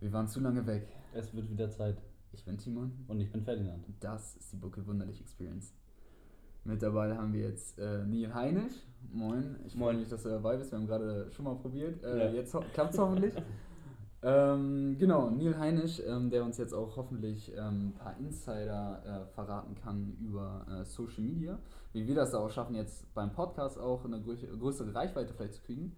Wir waren zu lange weg. Es wird wieder Zeit. Ich bin Timon. Und ich bin Ferdinand. Das ist die Bucke Wunderlich Experience. Mit dabei haben wir jetzt äh, Neil Heinisch. Moin. Ich freue mich, dass du dabei bist. Wir haben gerade schon mal probiert. Äh, Ja. Jetzt ho klappt es hoffentlich. ähm, genau, Neil Heinisch, ähm, der uns jetzt auch hoffentlich ähm, ein paar Insider äh, verraten kann über äh, Social Media. Wie wir das da auch schaffen, jetzt beim Podcast auch eine grö größere Reichweite vielleicht zu kriegen.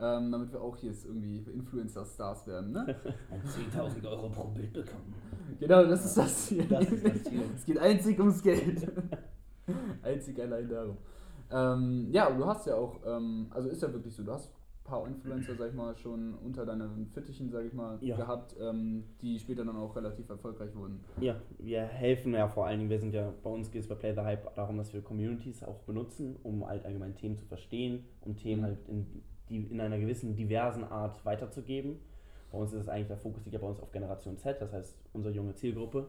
Ähm, damit wir auch hier jetzt irgendwie Influencer-Stars werden, ne? 10.000 Euro pro Bild bekommen. Genau, das ist das Ziel. Das ist das Ziel. es geht einzig ums Geld. einzig allein darum. Ähm, ja, du hast ja auch, ähm, also ist ja wirklich so, du hast ein paar Influencer, sag ich mal, schon unter deinen Fittichen, sag ich mal, Ja. gehabt, ähm, die später dann auch relativ erfolgreich wurden. Ja, wir helfen ja vor allen Dingen, wir sind ja, bei uns geht es bei Play the Hype darum, dass wir Communities auch benutzen, um halt allgemein Themen zu verstehen, um Themen Mhm. halt in, die, in einer gewissen diversen Art weiterzugeben. Bei uns ist es eigentlich, der Fokus liegt ja bei uns auf Generation Z, das heißt unsere junge Zielgruppe.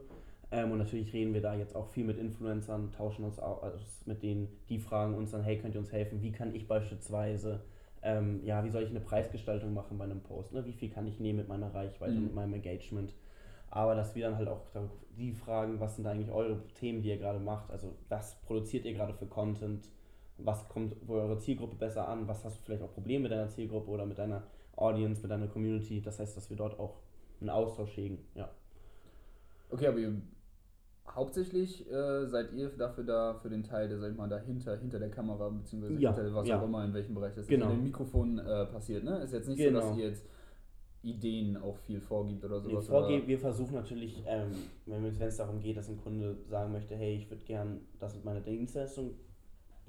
Ähm, und natürlich reden wir da jetzt auch viel mit Influencern, tauschen uns aus mit denen, die fragen uns dann, hey, könnt ihr uns helfen? Wie kann ich beispielsweise, ähm, ja, wie soll ich eine Preisgestaltung machen bei einem Post? Ne? Wie viel kann ich nehmen mit meiner Reichweite, Mhm. mit meinem Engagement? Aber dass wir dann halt auch da- die fragen, was sind eigentlich eure Themen, die ihr gerade macht? Also was produziert ihr gerade für Content? Was kommt für eure Zielgruppe besser an? Was hast du vielleicht auch Probleme mit deiner Zielgruppe oder mit deiner Audience, mit deiner Community? Das heißt, dass wir dort auch einen Austausch hegen. Ja. Okay, aber ihr, hauptsächlich äh, seid ihr dafür da, für den Teil, der, sag ich mal, dahinter, hinter der Kamera, beziehungsweise Ja, hinter was ja. auch immer, in welchem Bereich das Genau. ist, in dem Mikrofon äh, passiert, ne? Ist jetzt nicht Genau. so, dass ihr jetzt Ideen auch viel vorgibt oder Nee, sowas. vorgehen, wir versuchen natürlich, ähm, wenn es wenn es darum geht, dass ein Kunde sagen möchte, hey, ich würde gern das mit meiner Dienstleistung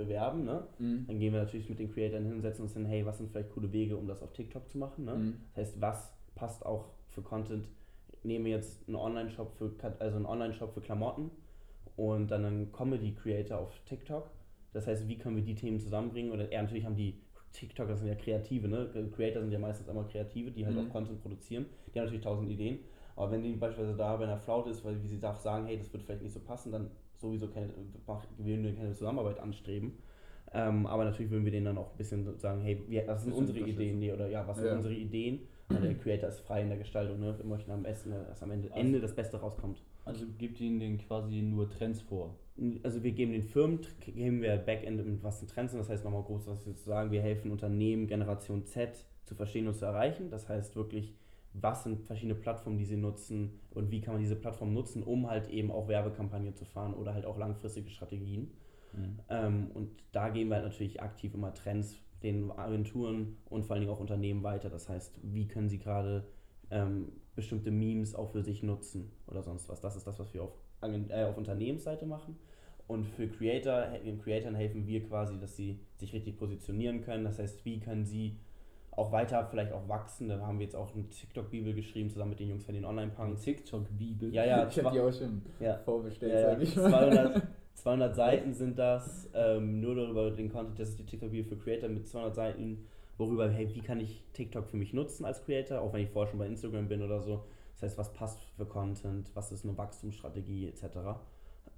bewerben, ne? Mhm. Dann gehen wir natürlich mit den Creatoren hin, setzen uns hin, hey, was sind vielleicht coole Wege, um das auf TikTok zu machen, ne? Mhm. Das heißt, was passt auch für Content? Nehmen wir jetzt einen Online-Shop für also einen Online-Shop für Klamotten und dann einen Comedy-Creator auf TikTok. Das heißt, wie können wir die Themen zusammenbringen? Oder eher natürlich haben die TikToker sind ja Kreative, ne? Creator sind ja meistens immer Kreative, die halt Mhm. auch Content produzieren. Die haben natürlich tausend Ideen. Aber wenn die beispielsweise da bei einer Flaute ist, weil wie sie auch sagen, hey, das wird vielleicht nicht so passen, dann sowieso keine, würden wir keine Zusammenarbeit anstreben. Ähm, aber natürlich würden wir denen dann auch ein bisschen sagen, hey, wir, das sind unsere Ideen, nee, oder ja, was sind Ja. unsere Ideen? Weil der Creator ist frei in der Gestaltung, ne? Wir möchten am besten, dass am Ende, Also- Ende das Beste rauskommt. Also gibt ihnen den quasi nur Trends vor. Also wir geben den Firmen, geben wir Backend mit was sind Trends sind, das heißt nochmal groß, was wir zu sagen, wir helfen Unternehmen Generation Z zu verstehen und zu erreichen. Das heißt wirklich, was sind verschiedene Plattformen, die sie nutzen und wie kann man diese Plattform nutzen, um halt eben auch Werbekampagnen zu fahren oder halt auch langfristige Strategien. Ähm, und da geben wir halt natürlich aktiv immer Trends den Agenturen und vor allen Dingen auch Unternehmen weiter. Das heißt, wie können sie gerade ähm, bestimmte Memes auch für sich nutzen oder sonst was. Das ist das, was wir auf, äh, auf Unternehmensseite machen. Und für Creator, den Creatoren helfen wir quasi, dass sie sich richtig positionieren können. Das heißt, wie können sie auch weiter vielleicht auch wachsen. Da haben wir jetzt auch eine TikTok-Bibel geschrieben, zusammen mit den Jungs von den Online-Punks. TikTok-Bibel. Ja, ja, ich habe die auch schon ja. vorbestellt, Ja, sag ich ja, mal. 200, 200 Seiten sind das, ähm, nur darüber den Content, das ist die TikTok-Bibel für Creator mit 200 Seiten, worüber, hey, wie kann ich TikTok für mich nutzen als Creator, auch wenn ich vorher schon bei Instagram bin oder so. Das heißt, was passt für Content, was ist eine Wachstumsstrategie etc.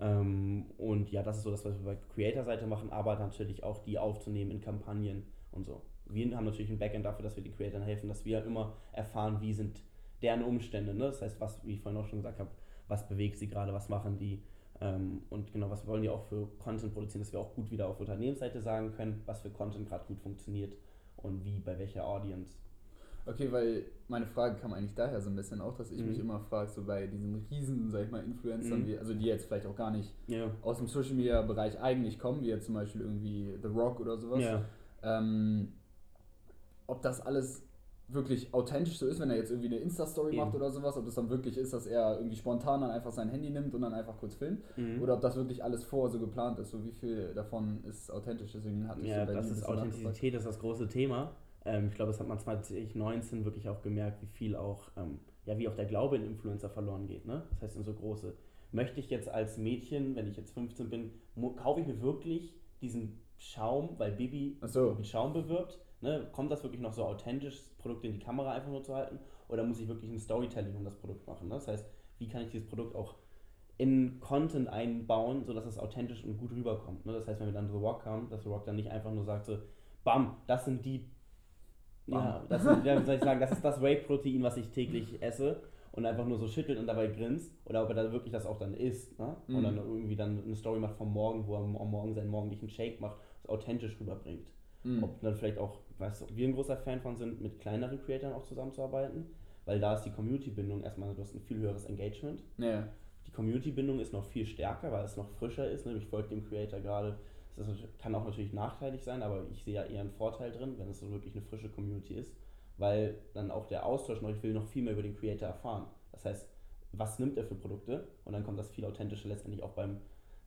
Ähm, und ja, das ist so das, was wir bei Creator-Seite machen, aber natürlich auch die aufzunehmen in Kampagnen und so. Wir haben natürlich ein Backend dafür, dass wir den Creatoren helfen, dass wir immer erfahren, wie sind deren Umstände. Ne? Das heißt, was, wie ich vorhin auch schon gesagt habe, was bewegt sie gerade, was machen die ähm, und genau, was wollen die auch für Content produzieren, dass wir auch gut wieder auf Unternehmensseite sagen können, was für Content gerade gut funktioniert und wie, bei welcher Audience. Okay, weil meine Frage kam eigentlich daher so ein bisschen auch, dass ich Mhm. mich immer frage, so bei diesen riesen, sag ich mal, Influencern, Mhm. wie, also die jetzt vielleicht auch gar nicht Ja. aus dem Social Media Bereich eigentlich kommen, wie jetzt zum Beispiel irgendwie The Rock oder sowas. Ja. Ähm, ob das alles wirklich authentisch so ist, wenn er jetzt irgendwie eine Insta-Story macht oder sowas, ob das dann wirklich ist, dass er irgendwie spontan dann einfach sein Handy nimmt und dann einfach kurz filmt, Mhm. oder ob das wirklich alles vor so geplant ist, so wie viel davon ist authentisch, deswegen hatte ich Ja, so bei das ist. Authentizität, das ist das große Thema. Ähm, ich glaube, das hat man 2019 wirklich auch gemerkt, wie viel auch, ähm, ja, wie auch der Glaube in Influencer verloren geht. Ne? Das heißt, in so große. Möchte ich jetzt als Mädchen, wenn ich jetzt 15 bin, kaufe ich mir wirklich diesen Schaum, weil Bibi so. mit Schaum bewirbt? Ne? Kommt das wirklich noch so authentisch, das Produkt in die Kamera einfach nur zu halten? Oder muss ich wirklich ein Storytelling um das Produkt machen? Ne? Das heißt, wie kann ich dieses Produkt auch in Content einbauen, sodass es authentisch und gut rüberkommt. Ne? Das heißt, wenn wir dann The Rock haben, dass The Rock dann nicht einfach nur sagt so, bam, das sind die Ja, das, ist, ja, soll ich sagen, das ist das Whey-Protein, was ich täglich esse und einfach nur so schüttelt und dabei grinst. Oder ob er da wirklich das auch dann isst. Ne? Und Mhm. dann irgendwie dann eine Story macht vom Morgen, wo er am Morgen seinen morgendlichen Shake macht, das authentisch rüberbringt. Mhm. Ob dann vielleicht auch, weißt du, wir ein großer Fan von sind, mit kleineren Creatoren auch zusammenzuarbeiten, weil da ist die Community-Bindung erstmal, du hast ein viel höheres Engagement. Ja. Die Community-Bindung ist noch viel stärker, weil es noch frischer ist. Ne? Ich folge dem Creator gerade. Das kann auch natürlich nachteilig sein, aber ich sehe ja eher einen Vorteil drin, wenn es so wirklich eine frische Community ist, weil dann auch der Austausch noch, ich will noch viel mehr über den Creator erfahren. Das heißt, was nimmt er für Produkte? Und dann kommt das viel authentischer letztendlich auch beim,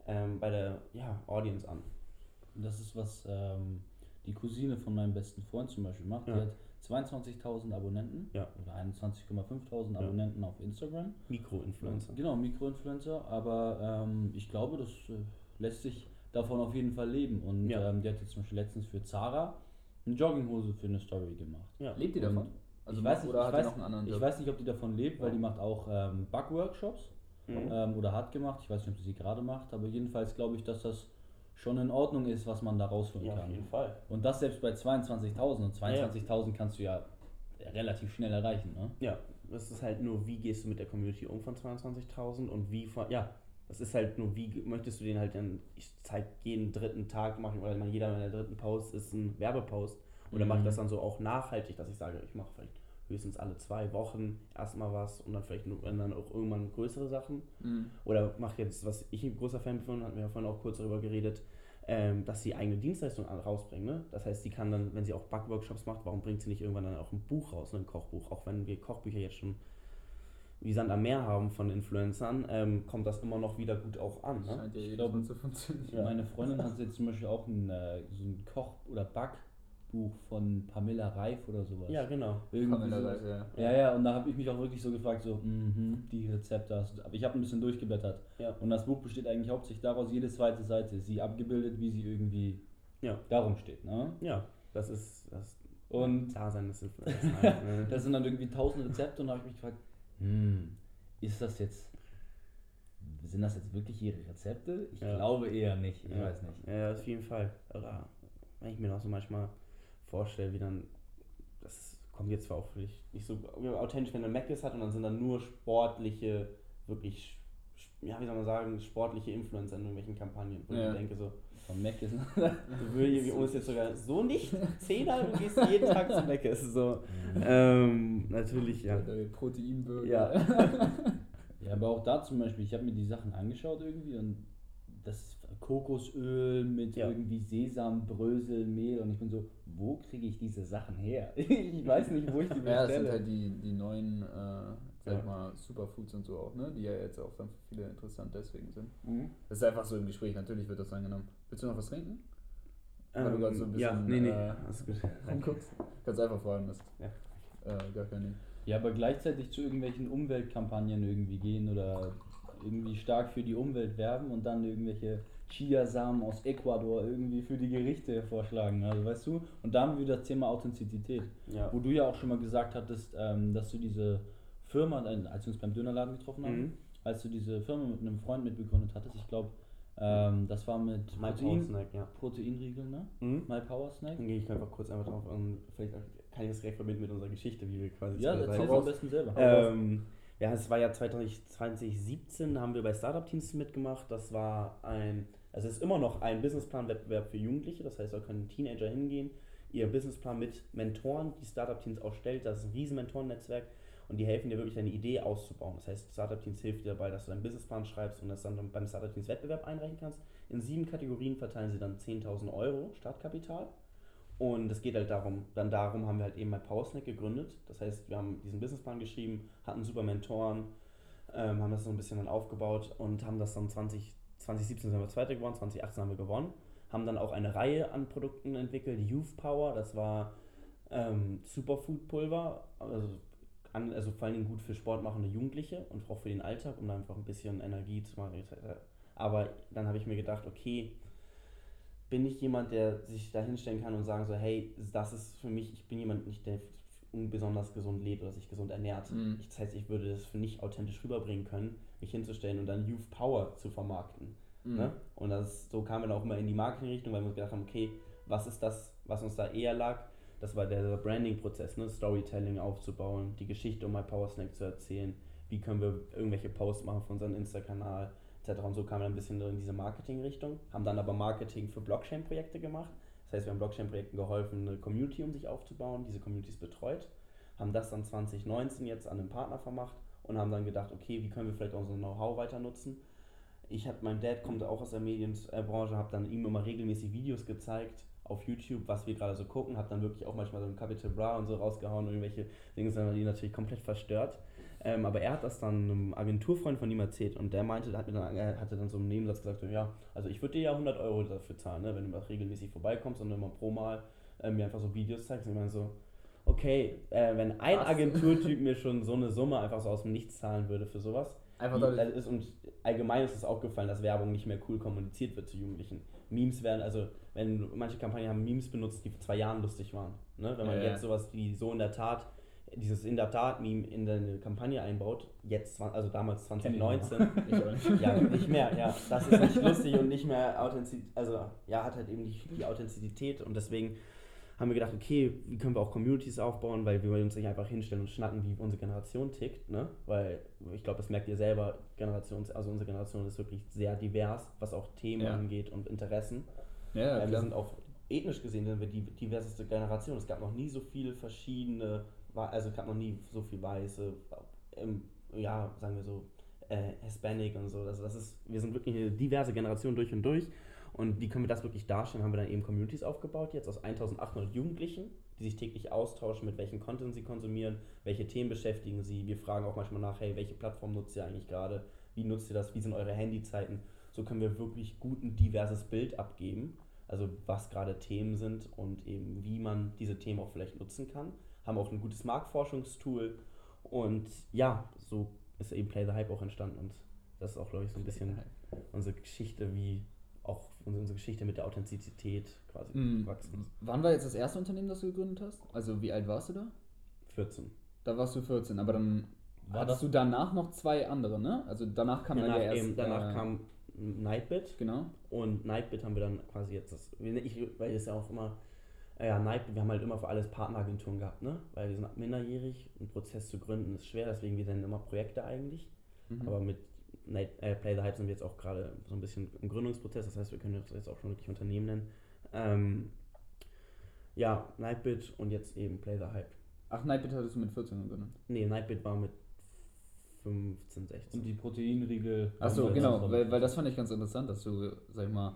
ähm, bei der ja, Audience an. Das ist was ähm, die Cousine von meinem besten Freund zum Beispiel macht. Ja. Die hat 22.000 Abonnenten Ja. oder 21,5.000 Ja. Abonnenten auf Instagram. Mikroinfluencer. Genau, Mikroinfluencer, aber ähm, ich glaube, das äh, lässt sich davon auf jeden Fall leben. Und Ja. ähm, die hat jetzt zum Beispiel letztens für Zara eine Jogginghose für eine Story gemacht. Ja. Lebt die davon? Und Also ich weiß nicht, oder ich hat weiß, die noch einen anderen ich weiß nicht, ob die davon lebt, weil die macht auch ähm, Backworkshops Mhm. ähm, oder hat gemacht. Ich weiß nicht, ob sie sie gerade macht, aber jedenfalls glaube ich, dass das schon in Ordnung ist, was man da rausholen Ja, auf kann. jeden Fall. Und das selbst bei 22.000 und 22.000 kannst du ja relativ schnell erreichen. Ne? Ja, das ist halt nur, wie gehst du mit der Community um von 22.000 und wie von, ja, das ist halt nur, wie möchtest du den halt dann, ich zeige jeden dritten Tag machen, oder man, jeder meiner dritten Post ist ein Werbepost. Oder Mhm. mache ich das dann so auch nachhaltig, dass ich sage, ich mache vielleicht höchstens alle zwei Wochen erstmal was und dann vielleicht nur, wenn dann auch irgendwann größere Sachen. Mhm. Oder mache jetzt, was ich ein großer Fan von, hatten wir ja vorhin auch kurz darüber geredet, ähm, dass sie eigene Dienstleistungen an- rausbringen. Ne? Das heißt, sie kann dann, wenn sie auch Backworkshops macht, warum bringt sie nicht irgendwann dann auch ein Buch raus, ne? ein Kochbuch? Auch wenn wir Kochbücher jetzt schon wie Sand am Meer haben von Influencern, ähm, kommt das immer noch wieder gut auch an. Ne? Scheint ja Mal zu funktionieren. Meine Freundin hat jetzt zum Beispiel auch ein, äh, so ein Koch- oder Backbuch von Pamela Reif oder sowas. Ja, genau. Irgendwie Pamela sowas. Reif, ja. Ja, ja, und da habe ich mich auch wirklich so gefragt, so, mhm, die Rezepte hast du. Aber ich habe ein bisschen durchgeblättert. Ja. Und das Buch besteht eigentlich hauptsächlich daraus, jede zweite Seite ist sie abgebildet, wie sie irgendwie Ja. darum steht. Ne? Ja, das ist das Und Dasein des Influencers. ne? das sind dann irgendwie tausend Rezepte und da habe ich mich gefragt, hm, ist das jetzt, sind das jetzt wirklich ihre Rezepte? Ich Ja. glaube eher nicht, ich ja. weiß nicht. Ja, auf jeden Fall. Oder wenn ich mir noch so manchmal vorstelle, wie dann, das kommt jetzt zwar auch vielleicht nicht so authentisch, wenn er Mc's hat und dann sind dann nur sportliche, wirklich, ja, wie soll man sagen, sportliche Influencer in irgendwelchen Kampagnen. Wo Ja. ich denke so, Von Mac ist du würdest uns jetzt sogar so nicht, Zehner, du gehst jeden Tag zu Mc's. So, ähm, natürlich, ja. Der Proteinburger. Ja. Ja, aber auch da zum Beispiel, ich habe mir die Sachen angeschaut irgendwie und das ist Kokosöl mit Ja. irgendwie Sesam, Brösel, Mehl und ich bin so, wo kriege ich diese Sachen her? ich weiß nicht, wo ich die Ja, das sind bestelle. halt die, die neuen, äh, sag Ja. mal, Superfoods und so auch, ne? Die ja jetzt auch dann für viele interessant deswegen sind. Mhm. Das ist einfach so im Gespräch, natürlich wird das angenommen. Willst du noch was trinken? Weil du Ähm, gerade so ein ja, bisschen, nee, nee, äh. Rumguckst. Kannst einfach fragen, das Ja. äh, gar kein Ding. Ja, aber gleichzeitig zu irgendwelchen Umweltkampagnen irgendwie gehen oder irgendwie stark für die Umwelt werben und dann irgendwelche Chiasamen aus Ecuador irgendwie für die Gerichte vorschlagen. Also weißt du? Und da haben wir das Thema Authentizität. Ja. Wo du ja auch schon mal gesagt hattest, ähm, dass du diese Firma, äh, als wir uns beim Dönerladen getroffen haben, Mhm. als du diese Firma mit einem Freund mitbegründet hattest, ich glaube, ähm, das war mit My Power Protein, Snack, ja. Proteinriegel, ne? Mhm. My Power Snack. Dann gehe ich einfach kurz einfach drauf und vielleicht kann ich das direkt verbinden mit unserer Geschichte, wie wir quasi Ja, erzähl es am besten selber. Ähm, ja, es war ja 2000 2017, haben wir bei Startup Teams mitgemacht. Das war ein, also es ist immer noch ein Businessplan-Wettbewerb für Jugendliche. Das heißt, da können Teenager hingehen, ihr Businessplan mit Mentoren, die Startup Teams auch stellt. Das ist ein riesen Mentorennetzwerk und die helfen dir wirklich deine Idee auszubauen. Das heißt, Startup Teams hilft dir dabei, dass du deinen Businessplan schreibst und das dann beim Startup Teams Wettbewerb einreichen kannst. In sieben Kategorien verteilen sie dann 10.000 Euro Startkapital. Und es geht halt darum, dann darum haben wir halt eben bei Powersnack gegründet. Das heißt, wir haben diesen Businessplan geschrieben, hatten super Mentoren, ähm, haben das so ein bisschen dann aufgebaut und haben das dann 20, 2017 sind wir Zweiter geworden, 2018 haben wir gewonnen. Haben dann auch eine Reihe an Produkten entwickelt, Youth Power, das war ähm, Superfood-Pulver, also, also vor allen Dingen gut für sportmachende Jugendliche und auch für den Alltag, um da einfach ein bisschen Energie zu machen. Aber dann habe ich mir gedacht, okay, bin ich jemand, der sich da hinstellen kann und sagen so, hey, das ist für mich, ich bin jemand nicht, der besonders gesund lebt oder sich gesund ernährt. Mhm. Ich, das heißt, ich würde das für nicht authentisch rüberbringen können, mich hinzustellen und dann Youth Power zu vermarkten. Mhm. Ne? Und das, so kamen wir dann auch immer in die Marketingrichtung, weil wir uns gedacht haben, okay, was ist das, was uns da eher lag? das war der Branding-Prozess, ne? Storytelling aufzubauen, die Geschichte um My Power Snack zu erzählen, wie können wir irgendwelche Posts machen für unseren Insta-Kanal, etc. Und so kamen wir ein bisschen in diese Marketing-Richtung, haben dann aber Marketing für Blockchain-Projekte gemacht. Das heißt, wir haben Blockchain-Projekten geholfen, eine Community um sich aufzubauen, diese Communities betreut, haben das dann 2019 jetzt an einen Partner vermacht und haben dann gedacht, okay, wie können wir vielleicht unser Know-how weiter nutzen. Ich habe, mein Dad kommt auch aus der Medienbranche, habe dann ihm immer regelmäßig Videos gezeigt auf YouTube, was wir gerade so gucken, habe dann wirklich auch manchmal so ein Capital Bra und so rausgehauen, irgendwelche Dinge sind die natürlich komplett verstört. Ähm, aber er hat das dann einem Agenturfreund von ihm erzählt und der meinte, hat mir dann, er hatte dann so einen Nebensatz gesagt, ja, also ich würde dir ja 100 Euro dafür zahlen, ne, wenn du mal regelmäßig vorbeikommst und immer pro Mal äh, mir einfach so Videos zeigst. Und ich meine so, okay, äh, wenn ein Was? Agenturtyp mir schon so eine Summe einfach so aus dem Nichts zahlen würde für sowas, einfach das ist und allgemein ist es aufgefallen, dass Werbung nicht mehr cool kommuniziert wird zu Jugendlichen. Memes werden, also wenn manche Kampagnen haben Memes benutzt, die vor zwei Jahren lustig waren. Ne? Wenn man ja, jetzt sowas wie so in der Tat, dieses in der Tat Meme in deine Kampagne einbaut, jetzt, also damals 2019, ich ja, nicht mehr, ja, das ist nicht lustig und nicht mehr authentisch, also ja, hat halt eben nicht die Authentizität und deswegen haben wir gedacht, okay, wie können wir auch Communities aufbauen, weil wir wollen uns nicht einfach hinstellen und schnacken, wie unsere Generation tickt, ne? Weil ich glaube, das merkt ihr selber, Generation, also unsere Generation ist wirklich sehr divers, was auch Themen ja. angeht und Interessen. Ja, äh, wir sind auch ethnisch gesehen sind wir die diverseste Generation. Es gab noch nie so viele verschiedene, also es gab noch nie so viel Weiße, ähm, ja, sagen wir so, äh, Hispanic und so. Also das ist, wir sind wirklich eine diverse Generation durch und durch. Und wie können wir das wirklich darstellen? Haben wir dann eben Communities aufgebaut, jetzt aus 1800 Jugendlichen, die sich täglich austauschen, mit welchen Content sie konsumieren, welche Themen beschäftigen sie. Wir fragen auch manchmal nach, hey, welche Plattform nutzt ihr eigentlich gerade? Wie nutzt ihr das? Wie sind eure Handyzeiten? So können wir wirklich gut ein diverses Bild abgeben, also was gerade Themen sind und eben wie man diese Themen auch vielleicht nutzen kann. Haben auch ein gutes Marktforschungstool und ja, so ist eben Play the Hype auch entstanden und das ist auch, glaube ich, so ein bisschen unsere Geschichte, wie auch unsere Geschichte mit der Authentizität quasi mhm. gewachsen Wann war jetzt das erste Unternehmen, das du gegründet hast? Also wie alt warst du da? 14. Da warst du 14, aber dann war hattest du danach noch zwei andere, ne? Also danach kam danach, ja erst, danach äh, kam Nightbit. Genau. Und Nightbit haben wir dann quasi jetzt das, ich, weil es ja auch immer, ja, Nightbit, wir haben halt immer für alles Partneragenturen gehabt, ne? Weil wir sind minderjährig, ein Prozess zu gründen ist schwer, deswegen wir dann immer Projekte eigentlich. Mhm. Aber mit Night, äh, Play the Hype sind wir jetzt auch gerade so ein bisschen im Gründungsprozess, das heißt, wir können das jetzt auch schon wirklich Unternehmen nennen. Ähm, ja, Nightbit und jetzt eben Play the Hype. Ach, Nightbit hattest du mit 14 gegründet? Nee, Nightbit war mit 15, 16. Und die Proteinriegel. Achso, genau, weil, weil das fand ich ganz interessant, dass du, sag ich mal,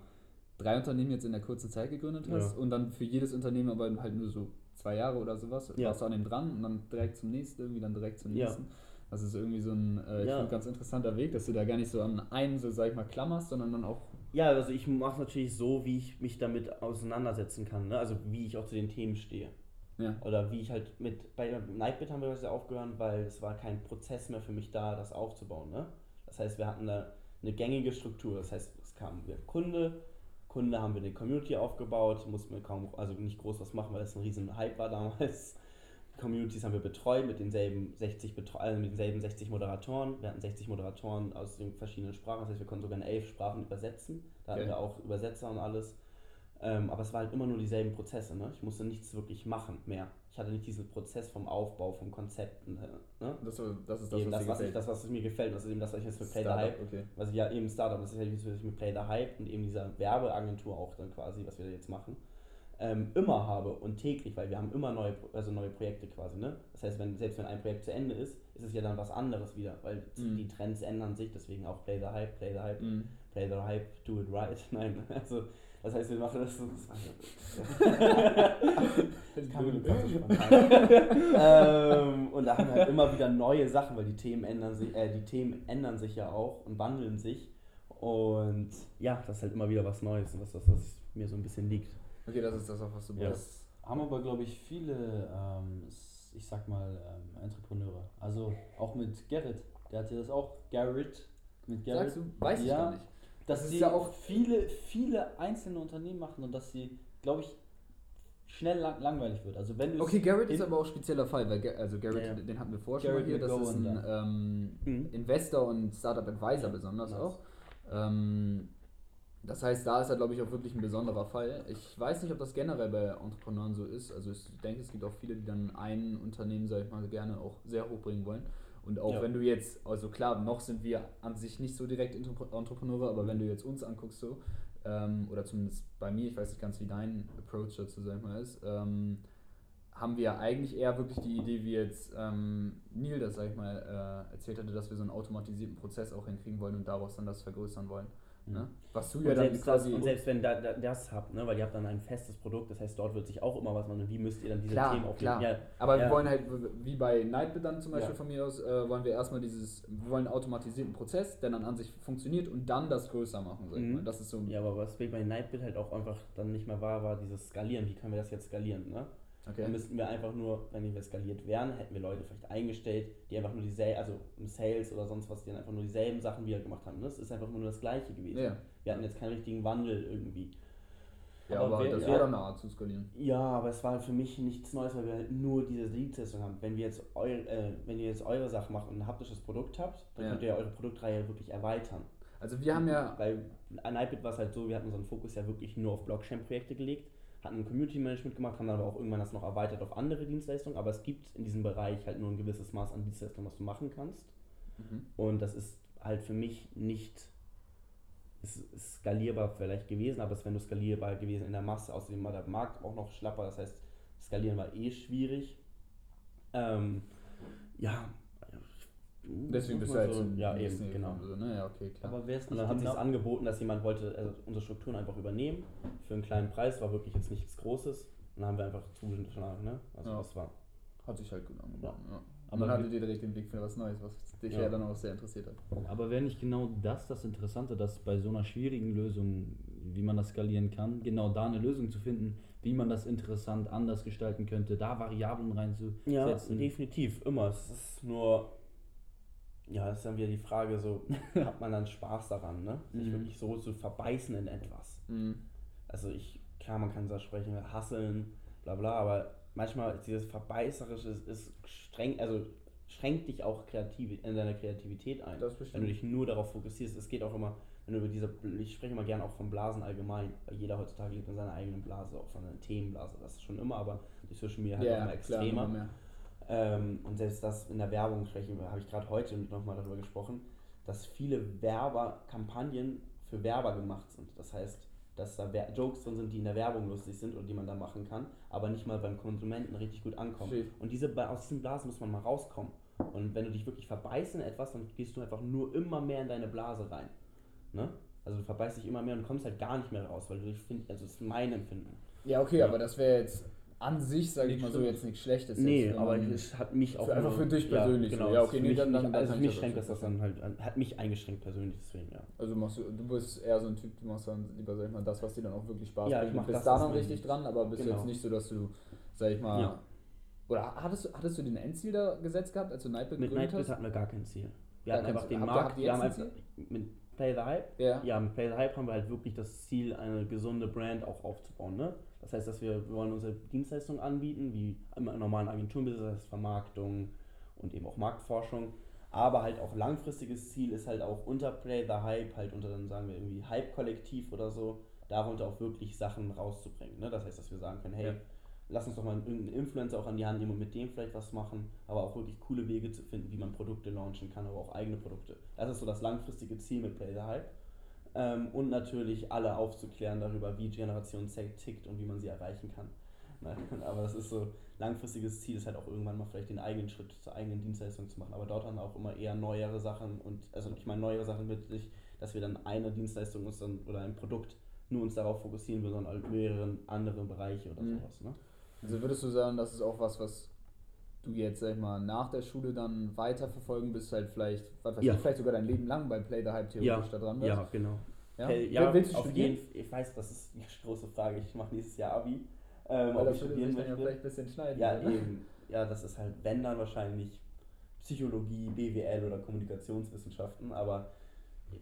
drei Unternehmen jetzt in der kurzen Zeit gegründet hast ja. und dann für jedes Unternehmen aber halt nur so zwei Jahre oder sowas, ja. warst du an dem dran und dann direkt zum nächsten, irgendwie dann direkt zum nächsten. Ja. Das ist irgendwie so ein äh, ja. ganz interessanter Weg, dass du da gar nicht so an einen, so sag ich mal, klammerst, sondern dann auch. Ja, also ich mache es natürlich so, wie ich mich damit auseinandersetzen kann, ne? also wie ich auch zu den Themen stehe. Ja. Oder wie ich halt mit, bei Nightbit haben wir das ja aufgehört, weil es war kein Prozess mehr für mich da, das aufzubauen. Ne? Das heißt, wir hatten eine, eine gängige Struktur. Das heißt, es kam wir Kunde, Kunde haben wir eine Community aufgebaut, mussten wir kaum, also nicht groß was machen, weil das ein riesen Hype war damals. Communities haben wir betreut mit denselben 60 Betre also mit denselben 60 Moderatoren. Wir hatten 60 Moderatoren aus den verschiedenen Sprachen, das heißt, wir konnten sogar in elf Sprachen übersetzen. Da okay. hatten wir auch Übersetzer und alles. Ähm, aber es war halt immer nur dieselben Prozesse. Ne? Ich musste nichts wirklich machen mehr. Ich hatte nicht diesen Prozess vom Aufbau, vom Konzept. Ne? Das, das ist das, eben was, das, was, ich, das, was mir gefällt. Das ist eben das, was ich jetzt mit Play the Hype, okay. was ich ja eben Startup, das ist ja halt, was ich mit Play the Hype und eben dieser Werbeagentur auch dann quasi, was wir jetzt machen ähm, immer habe und täglich, weil wir haben immer neue, also neue Projekte quasi. Ne? Das heißt, wenn, selbst wenn ein Projekt zu Ende ist, ist es ja dann was anderes wieder, weil mm. die Trends ändern sich, deswegen auch Play the Hype, Play the Hype, mm. Play the Hype, do it right. Nein, also das heißt, wir machen das so. das kam ähm, Und da haben wir halt immer wieder neue Sachen, weil die Themen ändern sich, äh, die Themen ändern sich ja auch und wandeln sich. Und ja, das ist halt immer wieder was Neues und das ist das, was mir so ein bisschen liegt. Okay, das ist das auch, was du ja. Das haben aber, glaube ich, viele, ähm, ich sag mal, ähm, Entrepreneure. Also auch mit Gerrit. Der hat ja das auch. Garrett. Mit Garrett. Sagst du? Weiß ja, ich gar nicht. Dass das sie ja auch viele, viele einzelne Unternehmen machen und dass sie, glaube ich, schnell lang langweilig wird. Also wenn okay, Garrett ist aber auch ein spezieller Fall, weil also Garrett, ja, ja. den hatten wir vorher schon mal hier, das ist ein ähm, mhm. Investor und Startup Advisor besonders auch. Ähm, Das heißt, da ist er, glaube ich, auch wirklich ein besonderer Fall. Ich weiß nicht, ob das generell bei Entrepreneuren so ist. Also ich denke, es gibt auch viele, die dann ein Unternehmen, sag ich mal, gerne auch sehr hoch bringen wollen. Und auch Ja. wenn du jetzt, also klar, noch sind wir an sich nicht so direkt Entrep- Entrepreneure, aber wenn du jetzt uns anguckst so, ähm, oder zumindest bei mir, ich weiß nicht ganz, wie dein Approach dazu, sag ich mal, ist, ähm, haben wir eigentlich eher wirklich die Idee, wie jetzt ähm, Neil das, sag ich mal, äh, erzählt hatte, dass wir so einen automatisierten Prozess auch hinkriegen wollen und daraus dann das vergrößern wollen. Ne? Was du Und, ja dann selbst das, quasi. und selbst wenn da, da, das habt, ne, weil ihr habt dann ein festes Produkt, das heißt, dort wird sich auch immer was machen. Und wie müsst ihr dann diese Klar, Themen auf klar. Ja, Aber wir Ja. wollen halt, wie bei Nightbit dann zum Beispiel Ja. von mir aus, äh, wollen wir erstmal dieses, wir wollen einen automatisierten Prozess, der dann an sich funktioniert und dann das größer machen, Mhm. Das ist so. ja, aber was bei Nightbit halt auch einfach dann nicht mehr war, war dieses Skalieren. Wie können wir das jetzt skalieren? Ne? Okay. Dann müssten wir einfach nur, wenn wir skaliert wären, hätten wir Leute vielleicht eingestellt, die einfach nur dieselben, also im Sales oder sonst was, die dann einfach nur dieselben Sachen wieder gemacht haben. Das ist einfach nur das Gleiche gewesen. Ja. Wir hatten jetzt keinen richtigen Wandel irgendwie. Ja, Aber aber, wer- das ja. wäre dann eine Art zu skalieren. Ja, aber es war für mich nichts Neues, weil wir halt nur diese Dienstleistung haben. Wenn wir jetzt eu, äh, wenn ihr jetzt eure Sache macht und ein haptisches Produkt habt, dann Ja. könnt ihr ja eure Produktreihe wirklich erweitern. Also wir haben ja. Weil an iPad war es halt so, wir hatten unseren Fokus ja wirklich nur auf Blockchain-Projekte gelegt, hatten ein Community-Management gemacht, haben dann aber auch irgendwann das noch erweitert auf andere Dienstleistungen, aber es gibt in diesem Bereich halt nur ein gewisses Maß an Dienstleistungen, was du machen kannst. Mhm. Und das ist halt für mich nicht skalierbar vielleicht gewesen, aber es wäre nur skalierbar gewesen in der Masse. Außerdem war der Markt auch noch schlapper, das heißt, skalieren war eh schwierig. Ähm, ja. Deswegen bist du jetzt so, Ja, eben, genau. So, ne? Ja, okay, klar. Aber wäre es Und nicht dann hat sich genau, das angeboten, dass jemand wollte also unsere Strukturen einfach übernehmen für einen kleinen Preis, war wirklich jetzt nichts Großes. Und dann haben wir einfach zugeschlagen, ne? Also Ja. das war. Hat sich halt gut angeboten. Ja. Aber Aber man hatte dir direkt den Blick für was Neues, was dich ja, Ja. dann auch sehr interessiert hat. Aber wäre nicht genau das das Interessante, dass bei so einer schwierigen Lösung, wie man das skalieren kann, genau da eine Lösung zu finden, wie man das interessant anders gestalten könnte, da Variablen Ja, reinzusetzen? definitiv, immer. Es ist nur, ja, es ist dann wieder die Frage, so, hat man dann Spaß daran, ne? Sich Mhm. wirklich so zu verbeißen in etwas. Mhm. Also ich, klar, man kann so sprechen, hasseln, bla bla, aber manchmal ist dieses Verbeißerische ist, ist streng, also schränkt dich auch kreativ, in deiner Kreativität ein. Das wenn du dich nur darauf fokussierst. Es geht auch immer, wenn du über diese, ich spreche immer gerne auch von Blasen allgemein, weil jeder heutzutage lebt in seiner eigenen Blase, auch von einer Themenblase, das ist schon immer, aber durch Social Media halt Ja, immer klar, extremer. mehr. Ähm, und selbst das in der Werbung sprechen wir, habe ich gerade heute nochmal darüber gesprochen, dass viele Werberkampagnen für Werber gemacht sind. Das heißt, dass da Wer- Jokes drin sind, die in der Werbung lustig sind und die man da machen kann, aber nicht mal beim Konsumenten richtig gut ankommen. Verstehe. Und diese, aus diesen Blasen muss man mal rauskommen. Und wenn du dich wirklich verbeißt in etwas, dann gehst du einfach nur immer mehr in deine Blase rein. Ne? Also du verbeißt dich immer mehr und kommst halt gar nicht mehr raus, weil du dich findest, also das ist mein Empfinden. Ja, okay, Ja. aber das wäre jetzt an sich, sage ich mal so, jetzt nichts Schlechtes. Nee, jetzt, aber es hat mich auch. Für- einfach für dich persönlich genau. Ja, es okay, für nee, dann- dann- also mich schränkt das das dann halt hat mich eingeschränkt persönlich, deswegen, ja. Also machst du, du bist eher so ein Typ, du machst dann lieber, sag ich mal, das, was dir dann auch wirklich Spaß Ja, ich bringt. mach Du bist das, da mir richtig dran, aber bist Genau. jetzt nicht so, dass du, sag ich mal, Ja. oder hattest du, hattest du den Endziel da gesetzt gehabt, als du Nightbit Mit gegründet Nightbit hast? hatten wir gar kein Ziel. Wir Gar hatten einfach den Markt, wir haben einfach mit Play the Hype, Ja. ja, mit Play the Hype haben wir halt wirklich das Ziel, eine gesunde Brand auch aufzubauen. Ne? Das heißt, dass wir, wir wollen unsere Dienstleistungen anbieten, wie im normalen Agenturbusiness, das heißt Vermarktung und eben auch Marktforschung. Aber halt auch langfristiges Ziel ist halt auch unter Play the Hype, halt unter dann sagen wir irgendwie Hype-Kollektiv oder so, darunter auch wirklich Sachen rauszubringen. Ne? Das heißt, dass wir sagen können, hey, Ja. lass uns doch mal irgendeinen Influencer auch an die Hand nehmen und mit dem vielleicht was machen, aber auch wirklich coole Wege zu finden, wie man Produkte launchen kann, aber auch eigene Produkte. Das ist so das langfristige Ziel mit Play the Hype. Ähm, und natürlich alle aufzuklären darüber, wie Generation Z tickt und wie man sie erreichen kann. Nein, aber das ist so, langfristiges Ziel ist halt auch irgendwann mal vielleicht den eigenen Schritt zur eigenen Dienstleistung zu machen. Aber dort dann auch immer eher neuere Sachen und, also ich meine neuere Sachen mit sich, dass wir dann eine Dienstleistung uns dann oder ein Produkt nur uns darauf fokussieren, wir, sondern halt mehrere andere Bereiche oder Mhm. sowas. Ne? Also würdest du sagen, das ist auch was, was du jetzt, sag ich mal, nach der Schule dann weiterverfolgen bist, halt vielleicht, was weiß Ja. ich, vielleicht sogar dein Leben lang bei Play the Hype theoretisch da dran bist? Ja, genau. Ja? Hey, Will- ja, Willst du auf studieren? jeden Ich weiß, das ist die große Frage. Ich mache nächstes Jahr Abi. Ähm, Weil ob das ich studieren dann ja möchte. vielleicht ein bisschen schneiden. Ja, ne? eben. Ja, das ist halt, wenn dann wahrscheinlich Psychologie, BWL oder Kommunikationswissenschaften, aber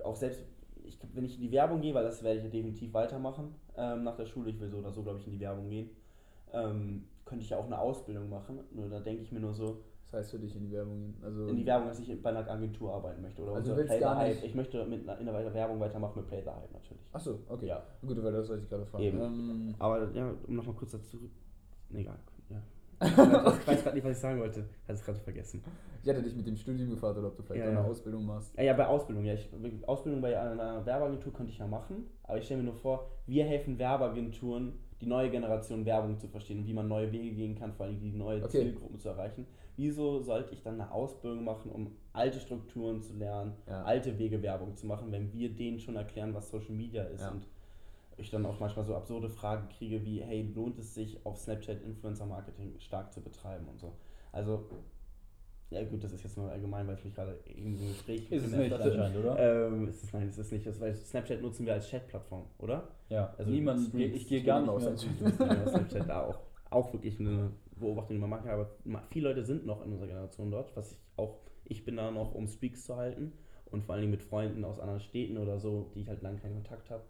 auch selbst, ich, wenn ich in die Werbung gehe, weil das werde ich ja definitiv weitermachen ähm, nach der Schule, ich will so oder so, glaube ich, in die Werbung gehen, ähm, könnte ich ja auch eine Ausbildung machen. Nur da denke ich mir nur so, Das heißt für dich in die Werbung gehen. Also In die Werbung, dass ich bei einer Agentur arbeiten möchte. Oder Also willst Play gar nicht- Ich möchte mit einer, in der Werbung weitermachen mit Play the Hype natürlich. Achso, okay. Ja. Gut, weil das wollte ich gerade fragen. Ähm, Aber ja, um nochmal kurz dazu. Nee, egal. Ja. Ich weiß gerade nicht, was ich sagen wollte. Hatte es gerade vergessen. ich hatte dich mit dem Studium gefragt oder ob du vielleicht Ja, auch eine ja. Ausbildung machst. Ja, ja, bei Ausbildung, ja. Ich, Ausbildung bei einer Werbeagentur könnte ich ja machen, aber ich stelle mir nur vor, wir helfen Werbeagenturen, die neue Generation Werbung zu verstehen und wie man neue Wege gehen kann, vor allem die neue Okay. Zielgruppen zu erreichen. Wieso sollte ich dann eine Ausbildung machen, um alte Strukturen zu lernen, Ja. alte Wege Werbung zu machen, wenn wir denen schon erklären, was Social Media ist Ja. und ich dann auch manchmal so absurde Fragen kriege wie, hey, lohnt es sich auf Snapchat Influencer Marketing stark zu betreiben und so. Also, ja gut, das ist jetzt nur allgemein, weil ich mich gerade irgendwie im Gespräch Ist es nicht anscheinend, oder? Ähm, ist es, nein, ist es nicht. Das, weil Snapchat nutzen wir als Chat-Plattform, oder? ja, also niemand, Streams, ich gehe gar nicht auf Snapchat. Ja, Snapchat da auch, auch wirklich eine Beobachtung, die man machen kann. Aber viele Leute sind noch in unserer Generation dort, was ich auch, ich bin da noch, um Streaks zu halten und vor allen Dingen mit Freunden aus anderen Städten oder so, die ich halt lange keinen Kontakt habe.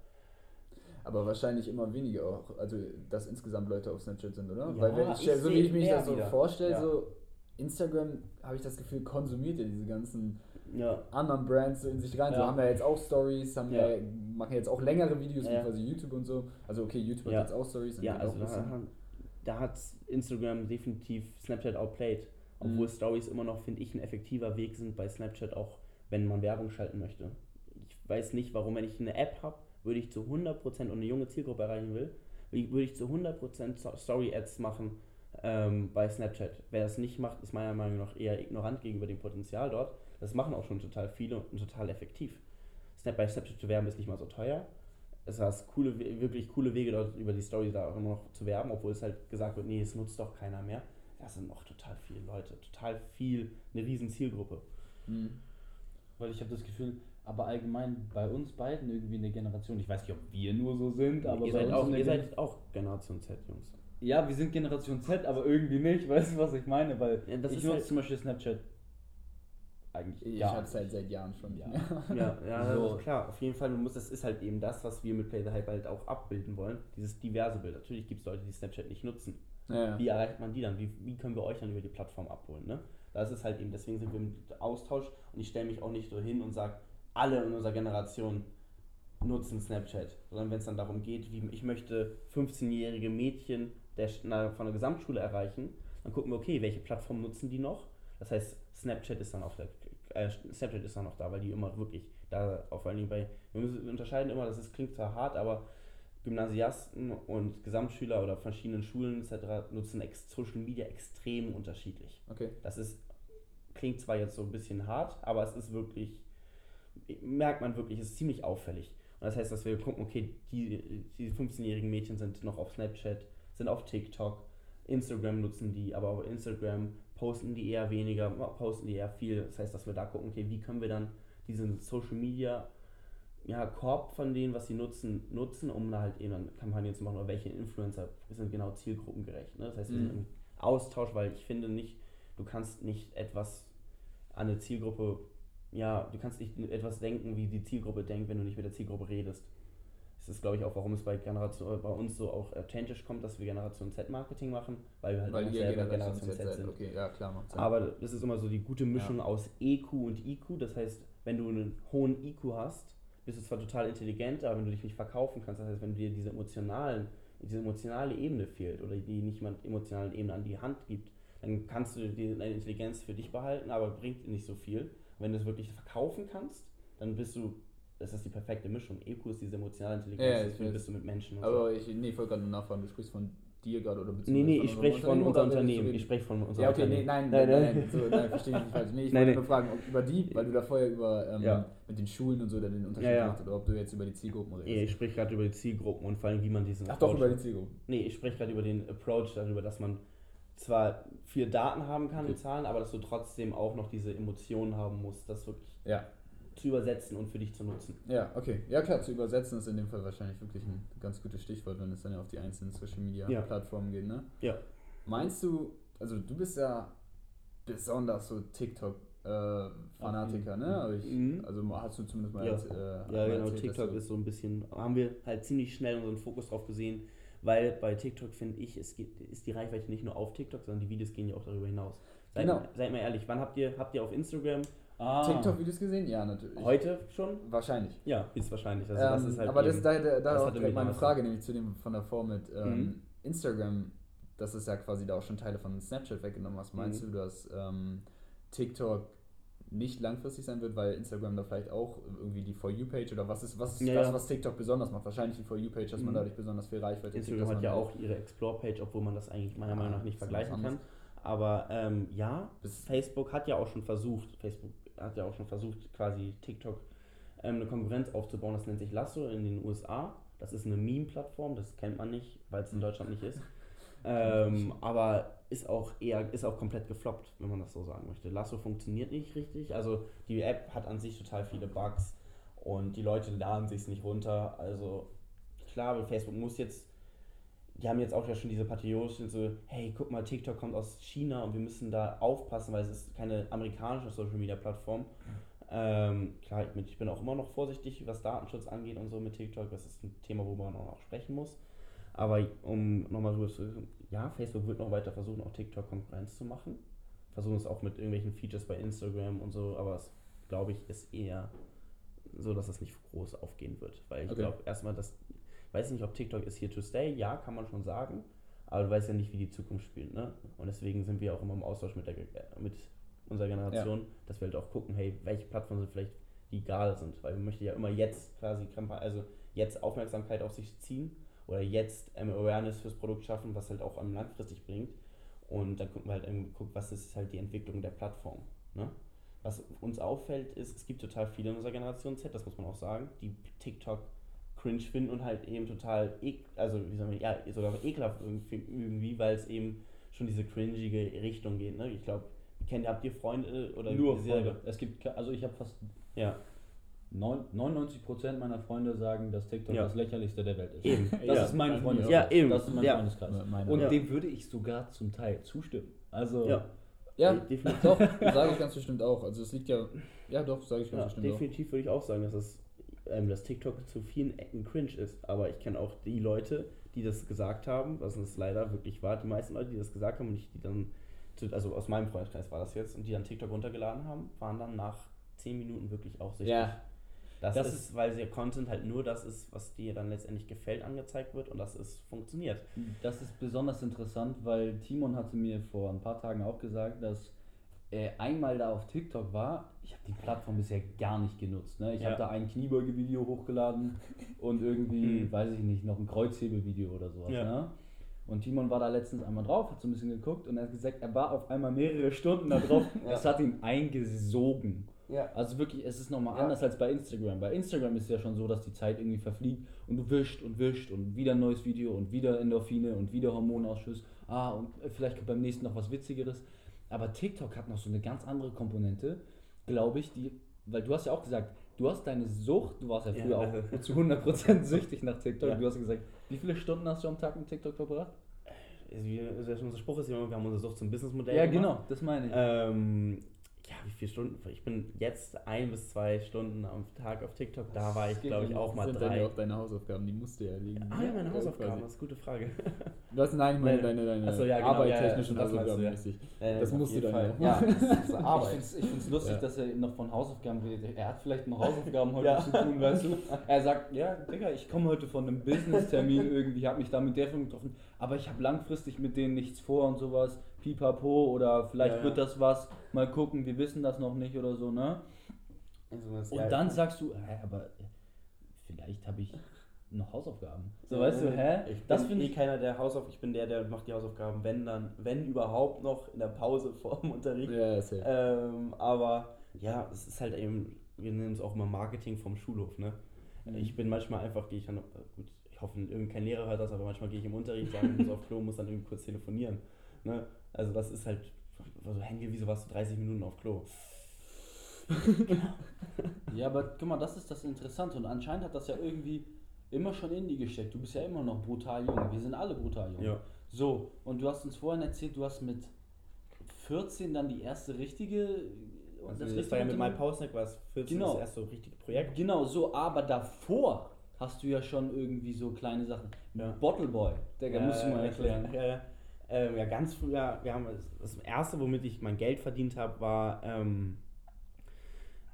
Aber wahrscheinlich immer weniger auch. Also, dass insgesamt Leute auf Snapchat sind, oder? Ja, Weil wenn ich, so wie ich mich das so vorstelle, Ja. so Instagram, habe ich das Gefühl, konsumiert ja diese ganzen Ja, anderen Brands so in sich rein. So Ja. haben wir jetzt auch Stories, haben Ja. wir, machen jetzt auch längere Videos wie quasi YouTube und so. Also okay, YouTube hat jetzt auch Stories. ja also da, da hat Instagram definitiv Snapchat outplayed. Obwohl Mhm. Stories immer noch, finde ich, ein effektiver Weg sind bei Snapchat, auch wenn man Werbung schalten möchte. Ich weiß nicht, warum, wenn ich eine App habe, würde ich zu 100% und eine junge Zielgruppe erreichen will, würde ich zu 100% So- Story-Ads machen ähm, bei Snapchat. Wer das nicht macht, ist meiner Meinung nach eher ignorant gegenüber dem Potenzial dort. Das machen auch schon total viele und total effektiv. Snap bei Snapchat zu werben ist nicht mal so teuer. Es hast coole, wirklich coole Wege dort über die Story da auch immer noch zu werben, obwohl es halt gesagt wird, nee, es nutzt doch keiner mehr. Das sind noch total viele Leute, total viel, eine riesen Zielgruppe. Mhm. Weil ich habe das Gefühl, aber allgemein bei uns beiden irgendwie eine Generation, ich weiß nicht, ob wir nur so sind, aber ihr seid, auch, ihr seid auch Generation Z, Jungs. Ja, wir sind Generation Z, aber irgendwie nicht. Weißt du, was ich meine? Weil Ja, das ich ist nutze halt- zum Beispiel Snapchat eigentlich Ich gar habe nicht. es halt seit Jahren schon. Ja. Ja, ja So. das klar. Auf jeden Fall, man muss, das ist halt eben das, was wir mit Play the Hype halt auch abbilden wollen. Dieses diverse Bild. Natürlich gibt es Leute, die Snapchat nicht nutzen. Ja. Wie erreicht man die dann? Wie, wie können wir euch dann über die Plattform abholen? Ne? Da ist halt eben, deswegen sind wir im Austausch und ich stelle mich auch nicht so hin und sage, alle in unserer Generation nutzen Snapchat, sondern wenn es dann darum geht, wie ich möchte 15-jährige Mädchen der, na, von der Gesamtschule erreichen, dann gucken wir, okay, welche Plattform nutzen die noch? Das heißt, Snapchat ist dann auf der äh, Snapchat ist dann noch da, weil die immer wirklich da, auch vor allen Dingen bei, wir müssen unterscheiden immer, das ist, klingt zwar hart, aber Gymnasiasten und Gesamtschüler oder verschiedenen Schulen etc. nutzen ex Social Media extrem unterschiedlich. Okay. Das ist, klingt zwar jetzt so ein bisschen hart, aber es ist wirklich, merkt man wirklich, es ist ziemlich auffällig. Und das heißt, dass wir gucken, okay, die, die 15-jährigen Mädchen sind noch auf Snapchat, sind auf TikTok, Instagram nutzen die, aber auf Instagram posten die eher weniger, posten die eher viel. Das heißt, dass wir da gucken, okay, wie können wir dann diesen Social Media ja, Korb von denen, was sie nutzen, nutzen, um da halt eben dann Kampagnen zu machen oder welche Influencer sind genau zielgruppengerecht. Ne? Das heißt, wir sind Mhm. im Austausch, weil ich finde nicht, du kannst nicht etwas an eine Zielgruppe, ja, du kannst nicht etwas denken, wie die Zielgruppe denkt, wenn du nicht mit der Zielgruppe redest. Das ist, glaube ich, auch, warum es bei, Generation, äh, bei uns so auch authentisch kommt, dass wir Generation Z-Marketing machen, weil wir halt Weil auch selber Generation Z seid. sind. Okay, ja klar, macht Sinn. Aber das ist immer so die gute Mischung aus EQ und IQ. Das heißt, wenn du einen hohen IQ hast, bist du zwar total intelligent, aber wenn du dich nicht verkaufen kannst, das heißt, wenn dir diese emotionalen, diese emotionale Ebene fehlt oder die nicht jemand emotionalen Ebene an die Hand gibt, dann kannst du die, deine Intelligenz für dich behalten, aber bringt nicht so viel. Und wenn du es wirklich verkaufen kannst, dann bist du, das ist die perfekte Mischung. EQ ist diese emotionale Intelligenz, Ja, ja, weiß. bist du mit Menschen und so. Aber ich, nee, ich wollte gerade nur nachfragen, du sprichst von dir gerade oder Nee, nee, ich spreche von unserem Unternehmen. Ich spreche von unserem Ja, okay, nee, Unternehmen. nein, Nein, nein, nein. nein, so, nein, verstehe ich nicht falsch. Nee, ich Nein, wollte nein. nur fragen, ob über die, weil du da vorher über ähm, Ja. mit den Schulen und so den Unterschied Ja, ja. gemacht hast, oder ob du jetzt über die Zielgruppen redest. Nee, ich spreche gerade über die Zielgruppen und vor allem, wie man diesen Ach doch, Approach über die Zielgruppen. Nee, ich spreche gerade über den Approach, darüber, dass man zwar viel Daten haben kann Okay. und Zahlen, aber dass du trotzdem auch noch diese Emotionen haben musst, das wirklich Ja, zu übersetzen und für dich zu nutzen. ja, okay. Ja klar, zu übersetzen ist in dem Fall wahrscheinlich wirklich ein ganz gutes Stichwort, wenn es dann ja auf die einzelnen Social Media Ja. Plattformen geht, ne? Ja. Meinst du, also du bist ja besonders so TikTok äh, Fanatiker, ne? Ich, Mhm. also hast du zumindest mal Ja. als, äh, Ja, genau, erzählt, TikTok ist so ein bisschen, haben wir halt ziemlich schnell unseren Fokus drauf gesehen, weil bei TikTok finde ich, es geht, ist die Reichweite nicht nur auf TikTok, sondern die Videos gehen ja auch darüber hinaus. Seid, Genau. seid mal ehrlich, wann habt ihr, habt ihr auf Instagram Ah, TikTok-Videos gesehen? Ja, natürlich. heute schon? Wahrscheinlich. Ja, ist wahrscheinlich. Also das ähm, ist halt aber das, eben- da, da, da das auch meine Frage, nämlich zu dem von davor mit ähm, Mhm. Instagram, das ist ja quasi da auch schon Teile von Snapchat weggenommen. Was meinst Mhm. du, dass ähm, TikTok nicht langfristig sein wird, weil Instagram da vielleicht auch irgendwie die For You-Page oder was ist, was ist Ja, das, was TikTok besonders macht? Wahrscheinlich die For You-Page, dass man Mhm. dadurch besonders viel Reichweite Instagram dass hat ja auch ihre Explore-Page, obwohl man das eigentlich meiner Ah, Meinung nach nicht ist was vergleichen kann. Aber ähm, ja, Facebook hat ja auch schon versucht, Facebook hat ja auch schon versucht, quasi TikTok ähm, eine Konkurrenz aufzubauen. Das nennt sich Lasso in den USA. Das ist eine Meme-Plattform, das kennt man nicht, weil es in Deutschland nicht ist. Ähm, aber ist auch eher, ist auch komplett gefloppt, wenn man das so sagen möchte. Lasso funktioniert nicht richtig. Also die App hat an sich total viele Bugs und die Leute laden sich nicht runter. Also klar, Facebook muss jetzt die haben jetzt auch ja schon diese patriotischen so, hey, guck mal, TikTok kommt aus China und wir müssen da aufpassen, weil es ist keine amerikanische Social Media Plattform. Ähm, klar, ich bin, auch immer noch vorsichtig, was Datenschutz angeht und so mit TikTok. Das ist ein Thema, worüber man auch sprechen muss. Aber um nochmal rüber zu ja, Facebook wird noch weiter versuchen, auch TikTok Konkurrenz zu machen. Versuchen es auch mit irgendwelchen Features bei Instagram und so, aber es, glaube ich, ist eher so, dass es nicht groß aufgehen wird. Weil ich Okay. glaube, erstmal, das weiß nicht, ob TikTok ist here to stay. Ja, kann man schon sagen. Aber du weißt ja nicht, wie die Zukunft spielt. Ne? Und deswegen sind wir auch immer im Austausch mit, der, äh, mit unserer Generation, dass wir halt auch gucken, hey, welche Plattformen sind vielleicht, die egal sind. Weil wir möchten ja immer jetzt quasi, also jetzt Aufmerksamkeit auf sich ziehen oder jetzt ähm, Awareness fürs Produkt schaffen, was halt auch einem langfristig bringt. Und dann gucken wir halt, irgendwie, gucken, was ist halt die Entwicklung der Plattform. Ne? Was uns auffällt, ist, es gibt total viele in unserer Generation Z, das muss man auch sagen, die TikTok cringe finden und halt eben total, ek also wie soll man, ja, sogar ekelhaft irgendwie, weil es eben schon diese cringige Richtung geht. Ne? Ich glaube, kennt habt ihr Freunde oder nur sehr- Freunde. Es gibt, also ich habe fast Ja, neun- 99% meiner Freunde sagen, dass TikTok Ja. das lächerlichste der Welt ist. Eben, Das ja. ist mein Freundeskreis. Ja, eben, Das ist mein ja. Freundeskreis. Und Ja. dem würde ich sogar zum Teil zustimmen. Also, ja, Ja, definitiv. doch, sage ich ganz bestimmt auch. Also es liegt ja, ja doch, sage ich ganz Ja, bestimmt auch. definitiv würde ich auch sagen, dass es ähm, dass TikTok zu vielen Ecken cringe ist. Aber ich kenne auch die Leute, die das gesagt haben, was es leider wirklich war. Die meisten Leute, die das gesagt haben und ich, die dann, zu- also aus meinem Freundeskreis war das jetzt, und die dann TikTok runtergeladen haben, waren dann nach 10 Minuten wirklich auch süchtig. Ja. Das, Das ist, weil ihr Content halt nur das ist, was dir dann letztendlich gefällt, angezeigt wird und das ist funktioniert. Das ist besonders interessant, weil Timon hatte mir vor ein paar Tagen auch gesagt, dass er einmal da auf TikTok war. Ich habe die Plattform bisher gar nicht genutzt. Ne? Ich Ja. habe da ein Kniebeugevideo hochgeladen und irgendwie, Mhm. weiß ich nicht, noch ein Kreuzhebevideo oder sowas. Ja. Ne? Und Timon war da letztens einmal drauf, hat so ein bisschen geguckt und er hat gesagt, er war auf einmal mehrere Stunden da drauf. Ja. Es hat ihn eingesogen. Ja. Also wirklich, es ist nochmal Ja. anders als bei Instagram. Bei Instagram ist es ja schon so, dass die Zeit irgendwie verfliegt und du wischt und wischt und wieder ein neues Video und wieder Endorphine und wieder Hormonausschuss. Ah, und vielleicht kommt beim nächsten noch was Witzigeres. Aber TikTok hat noch so eine ganz andere Komponente, glaube ich, die, weil du hast ja auch gesagt, du hast deine Sucht, du warst ja Ja. früher auch zu 100% süchtig nach TikTok. Ja. Du hast gesagt, wie viele Stunden hast du am Tag mit TikTok verbracht? Also, wir- also unser Spruch ist immer, wir haben unsere Sucht zum Businessmodell Ja, gemacht. genau, das meine ich. Ähm, ja, wie viele Stunden? Ich bin jetzt ein bis zwei Stunden am Tag auf TikTok. Da war ich, glaube ich, auch mal sind drei. Dann ja auch deine Hausaufgaben, die musst du ja erledigen. Ah ja, meine Hausaufgaben, quasi. das ist eine gute Frage. Du hast, nein, ich meine deine, deine so, ja, genau, arbeitstechnischen ja, ja, das Hausaufgaben du, ja. mäßig. Äh, Das musst du dann Fall. ja. Das ist Ich finde es lustig, Ja. dass er noch von Hausaufgaben redet. Er hat vielleicht noch Hausaufgaben heute Ja. zu tun, weißt du? Er sagt, ja, Digga, ich komme heute von einem Business-Termin irgendwie, habe mich da mit der Firma getroffen, aber ich habe langfristig mit denen nichts vor und sowas. Pipapo oder vielleicht Ja, ja. wird das was, mal gucken, wir wissen das noch nicht oder so, ne? Also, das- Und dann sagst du, hä, aber äh, vielleicht habe ich noch Hausaufgaben. So, weißt du, hä? Ich Das bin finde eh ich. keiner, der Hausauf, ich bin der, der macht die Hausaufgaben, wenn dann, wenn überhaupt noch in der Pause vor dem Unterricht. Ja, safe. Ähm, aber ja, es ist halt eben, wir nennen es auch immer Marketing vom Schulhof, ne? Mhm. Ich bin manchmal einfach, gehe ich dann, äh, gut, ich hoffe, irgend kein Lehrer hört das, aber manchmal gehe ich im Unterricht, sage, ich muss auf Klo, muss dann irgendwie kurz telefonieren. Ne? Also das ist halt, also Handy, wieso warst du 30 Minuten auf Klo? Ja, aber guck mal, das ist das Interessante und anscheinend hat das ja irgendwie immer schon in die gesteckt. Du bist ja immer noch brutal jung. Wir sind alle brutal jung. Ja. So, und du hast uns vorhin erzählt, du hast mit 14 dann die erste richtige. Also das, war ja mit meinem Pausnack, war es 14 Genau. das erste so richtige Projekt. Genau, so, aber davor hast du ja schon irgendwie so kleine Sachen. Ja. Bottle Boy, Digga, musst du mal erklären. Ja, ja. Ähm, ja, ganz früher, wir haben das erste, womit ich mein Geld verdient habe, war ähm,